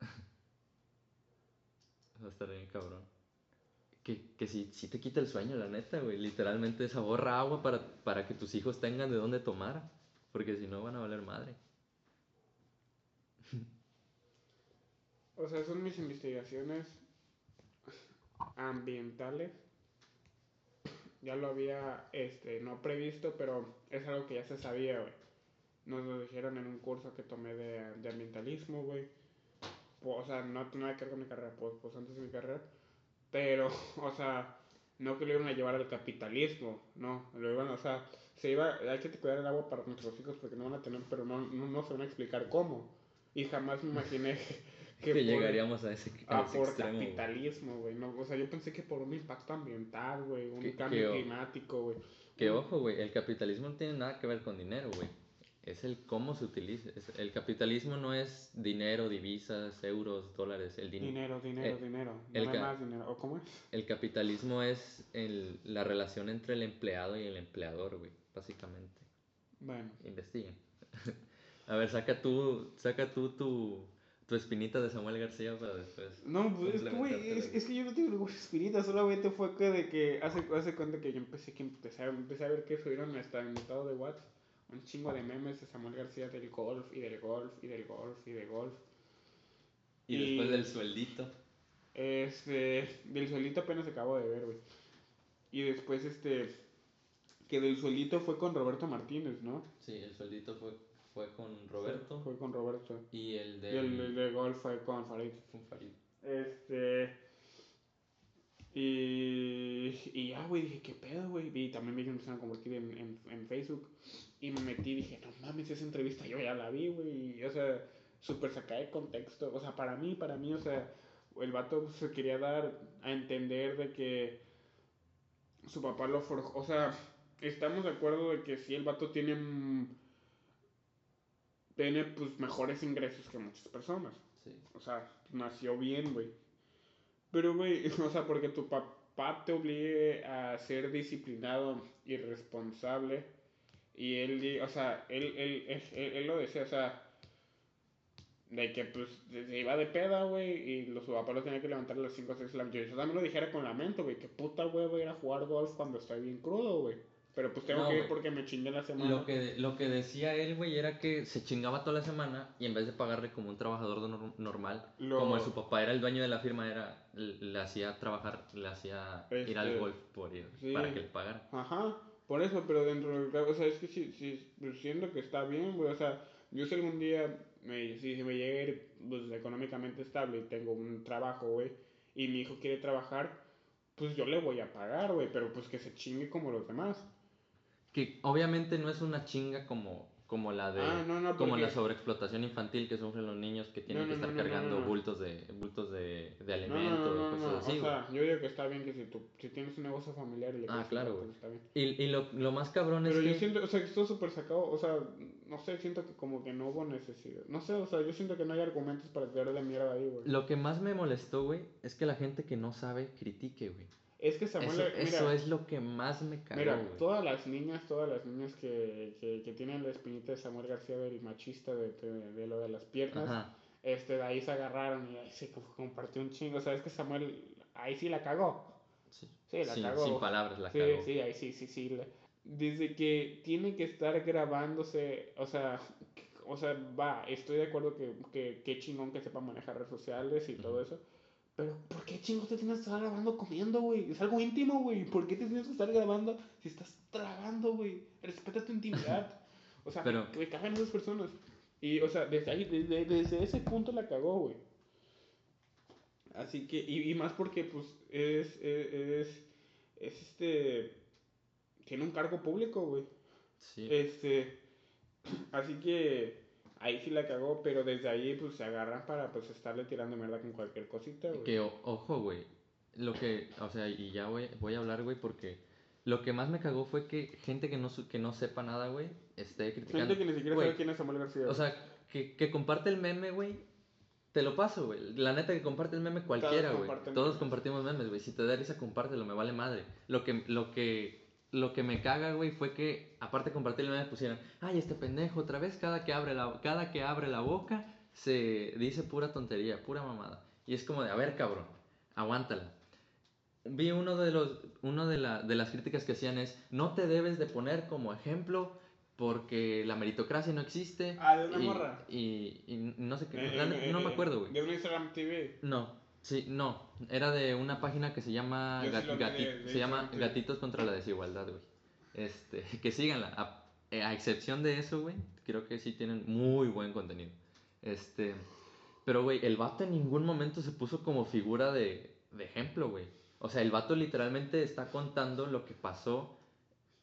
Va a estar bien cabrón. Que, que si, si te quita el sueño, la neta, güey. Literalmente es ahorra agua para, para que tus hijos tengan de dónde tomar. Porque si no van a valer madre. O sea, son mis investigaciones ambientales. Ya lo había, este, no previsto, pero es algo que ya se sabía, güey. Nos lo dijeron en un curso que tomé de, de ambientalismo, güey. O sea, no nada que ver con mi carrera, pues, pues antes de mi carrera. Pero, o sea, no que lo iban a llevar al capitalismo, no. Lo iban, o sea, se iba, hay que cuidar el agua para nuestros hijos porque no van a tener, pero no, no, no se van a explicar cómo. Y jamás me imaginé Que, llegaríamos a ese, a Ah, ese por extremo. capitalismo, güey. No, o sea, yo pensé que por un impacto ambiental, güey. Un Que- cambio que- climático, güey. Que ojo, güey, el capitalismo no tiene nada que ver con dinero, güey. Es el cómo se utiliza. Es- el capitalismo no es dinero, divisas, euros, dólares. El, din- Dinero, dinero, dinero. el No hay ca- más dinero. ¿O cómo es? el capitalismo es el- la relación entre el empleado y el empleador, güey, básicamente. Bueno. Investiguen. a ver, saca tú, saca tú tu, tu espinita de Samuel García para después. No, pues es que, güey, es, es que yo no tengo ninguna espinita, solamente fue que de que hace, hace cuenta que yo empecé, que empecé, a, empecé a ver que subieron hasta en mi estado de WhatsApp un chingo de memes de Samuel García del golf y del golf y del golf y del golf. Y, y- después del sueldito. Este, del solito apenas acabo de ver, güey. Y después, este, que del sueldito fue con Roberto Martínez, ¿no? Sí, el sueldito fue, fue con Roberto. Fue con Roberto. Y el de. Y el, de golf fue con Farid. Con Farid. Este. Y, y ya, güey, dije, ¿qué pedo, güey? Y también vi que empezaron a convertir en, en, en, Facebook. Y me metí y dije, no mames, esa entrevista yo ya la vi, güey. O sea, súper sacada de contexto. O sea, para mí, para mí, o sea, el vato se quería dar a entender de que su papá lo forjó. O sea, estamos de acuerdo de que si el vato tiene. Tiene, pues, mejores ingresos que muchas personas. Sí. O sea, nació bien, güey. Pero, güey, o sea, porque tu papá te obligue a ser disciplinado y responsable. Y él, o sea, él, él, él, él lo decía, o sea, de que pues se iba de peda, güey, y los papás los tenían que levantar a las 5 o 6 de la mañana. Yo también lo dijera con lamento, güey, que puta, güey, voy a ir a jugar golf cuando estoy bien crudo, güey. Pero pues tengo No, que ir porque me chingué la semana. Lo que, lo que decía él, güey, era que se chingaba toda la semana y en vez de pagarle como un trabajador normal, Lo- como su papá era el dueño de la firma, era le, le hacía trabajar, le hacía ir al Este, golf por ir, sí. para que le pagara. Ajá, por eso, pero dentro del o sea, es que sí, sí, pues, siento que está bien, güey, o sea, yo si algún día, me, si, si me llega a ir, pues, económicamente estable y tengo un trabajo, güey, y mi hijo quiere trabajar, pues yo le voy a pagar, güey, pero pues que se chingue como los demás. Que obviamente no es una chinga como, como la de Ah, no, no, como porque- la sobreexplotación infantil que sufren los niños que tienen No, que estar cargando bultos de bultos de, de alimento cosas así, o sea, yo digo que está bien que si, tú, si tienes un negocio familiar y le Ah, claro, pues está bien. Y, y lo, lo más cabrón Pero es yo que siento, o sea, que esto es súper sacado, o sea, no sé, siento que como que no hubo necesidad. No sé, o sea, yo siento que no hay argumentos para tirarle mierda ahí, güey. lo que más me molestó, güey, es que la gente que no sabe critique, güey. Es que Samuel, Eso, mira, eso es lo que más me cagó, mira, todas las niñas, todas las niñas que, que, que tienen la espinita de Samuel García del machista de, de, de lo de las piernas, Ajá. este, de ahí se agarraron y ahí se co- compartió un chingo. O sea, es que Samuel ahí sí la cagó. Sí. Sí, la sin, cagó. sin palabras la sí, cagó. sí, ahí sí, sí, sí. la- Desde que tiene que estar grabándose, o sea, o sea, va, estoy de acuerdo que, que, que chingón que sepa manejar redes sociales y todo eso. Pero, ¿por qué chingón te tienes que estar grabando comiendo, güey? Es algo íntimo, güey. ¿Por qué te tienes que estar grabando si estás tragando, güey? Respeta tu intimidad. O sea, Pero- que cagan esas personas. Y, o sea, desde ahí, desde, desde ese punto la cagó, güey. Así que, y, y más porque, pues, es, es, es, es este, tiene un cargo público, güey. Sí. Este, así que ahí sí la cagó, pero desde ahí, pues, se agarran para, pues, estarle tirando mierda con cualquier cosita, güey. Que, o- ojo, güey. Lo que, o sea, y ya voy, voy a hablar, güey, porque lo que más me cagó fue que gente que no, su- que no sepa nada, güey, esté criticando. Gente que ni siquiera Güey, sabe quién es Samuel García. O sea, que, que comparte el meme, güey. Te lo paso, güey. La neta que comparte el meme cualquiera, güey. Todos memes. compartimos memes, güey. Si te da risa, compártelo, me vale madre. Lo que, lo que, lo que me caga, güey, fue que, aparte de compartir el meme, pusieron, ay, este pendejo, otra vez, cada que abre la, cada que abre la boca, se dice pura tontería, pura mamada. Y es como de, a ver, cabrón, aguántala. Vi uno de los, uno de, la, de las críticas que hacían es, no te debes de poner como ejemplo porque la meritocracia no existe. Ah, de una y, morra. Y, y no sé qué, Eh, eh, no me acuerdo, güey. De un Instagram TV. No, sí, no, era de una página que se llama, sí de- de se. Gatitos contra la Desigualdad, güey. Este, que síganla. A, eh, a excepción de eso, güey, creo que sí tienen muy buen contenido. Este, pero, güey, el vato en ningún momento se puso como figura de, de ejemplo, güey. O sea, el vato literalmente está contando lo que pasó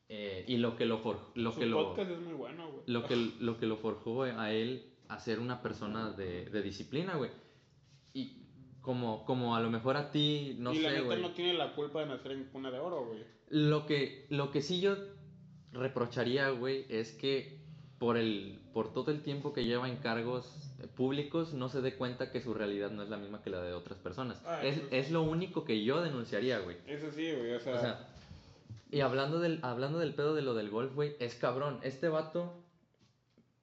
eh, y lo que lo, for- lo Su que lo, podcast es muy bueno, güey. lo que, lo que lo forjó a él a ser una persona de, de disciplina, güey. Como, como a lo mejor a ti, no y la sé, neta no tiene la culpa de nacer en cuna de oro, güey. Lo que, lo que sí yo reprocharía, güey, es que por, el, por todo el tiempo que lleva en cargos eh, públicos no se dé cuenta que su realidad no es la misma que la de otras personas. Ah, es, es lo único que yo denunciaría, güey. Eso sí, güey, o sea... O sea, y hablando del, hablando del pedo de lo del golf, güey, es cabrón. Este vato,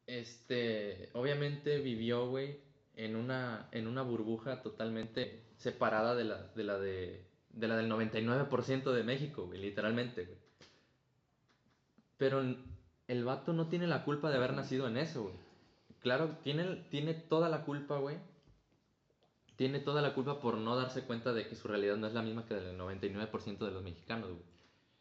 este, obviamente vivió, güey, en una, en una burbuja totalmente separada de la, de la, de, de la del 99% de México, güey, literalmente, güey. Pero el vato no tiene la culpa de haber nacido en eso, güey. Claro, tiene, tiene toda la culpa, güey. Tiene toda la culpa por no darse cuenta de que su realidad no es la misma que la del 99% de los mexicanos, güey.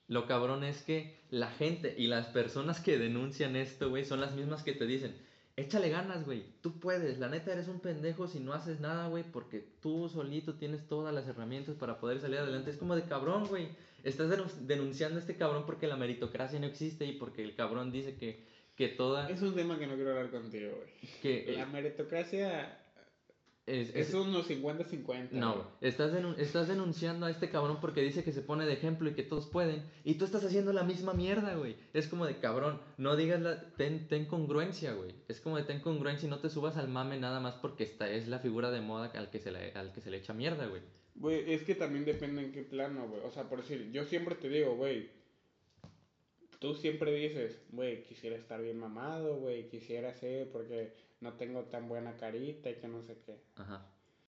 Lo cabrón es que la gente y las personas que denuncian esto, güey, son las mismas que te dicen, échale ganas, güey, tú puedes, la neta eres un pendejo si no haces nada, güey, porque tú solito tienes todas las herramientas para poder salir adelante. Es como de cabrón, güey, estás denunciando a este cabrón porque la meritocracia no existe y porque el cabrón dice que, que toda... Es un tema que no quiero hablar contigo, güey. Que, la meritocracia es, es, unos 50-50. No, estás, estás denunciando a este cabrón porque dice que se pone de ejemplo y que todos pueden. Y tú estás haciendo la misma mierda, güey. Es como de cabrón, no digas la. Ten, ten congruencia, güey. Es como de ten congruencia y no te subas al mame nada más porque esta es la figura de moda al que se le, al que se le echa mierda, güey. Güey, es que también depende en qué plano, güey. O sea, por decir, yo siempre te digo, güey. Tú siempre dices, güey, quisiera estar bien mamado, güey, quisiera ser porque no tengo tan buena carita y que no sé qué. Ajá.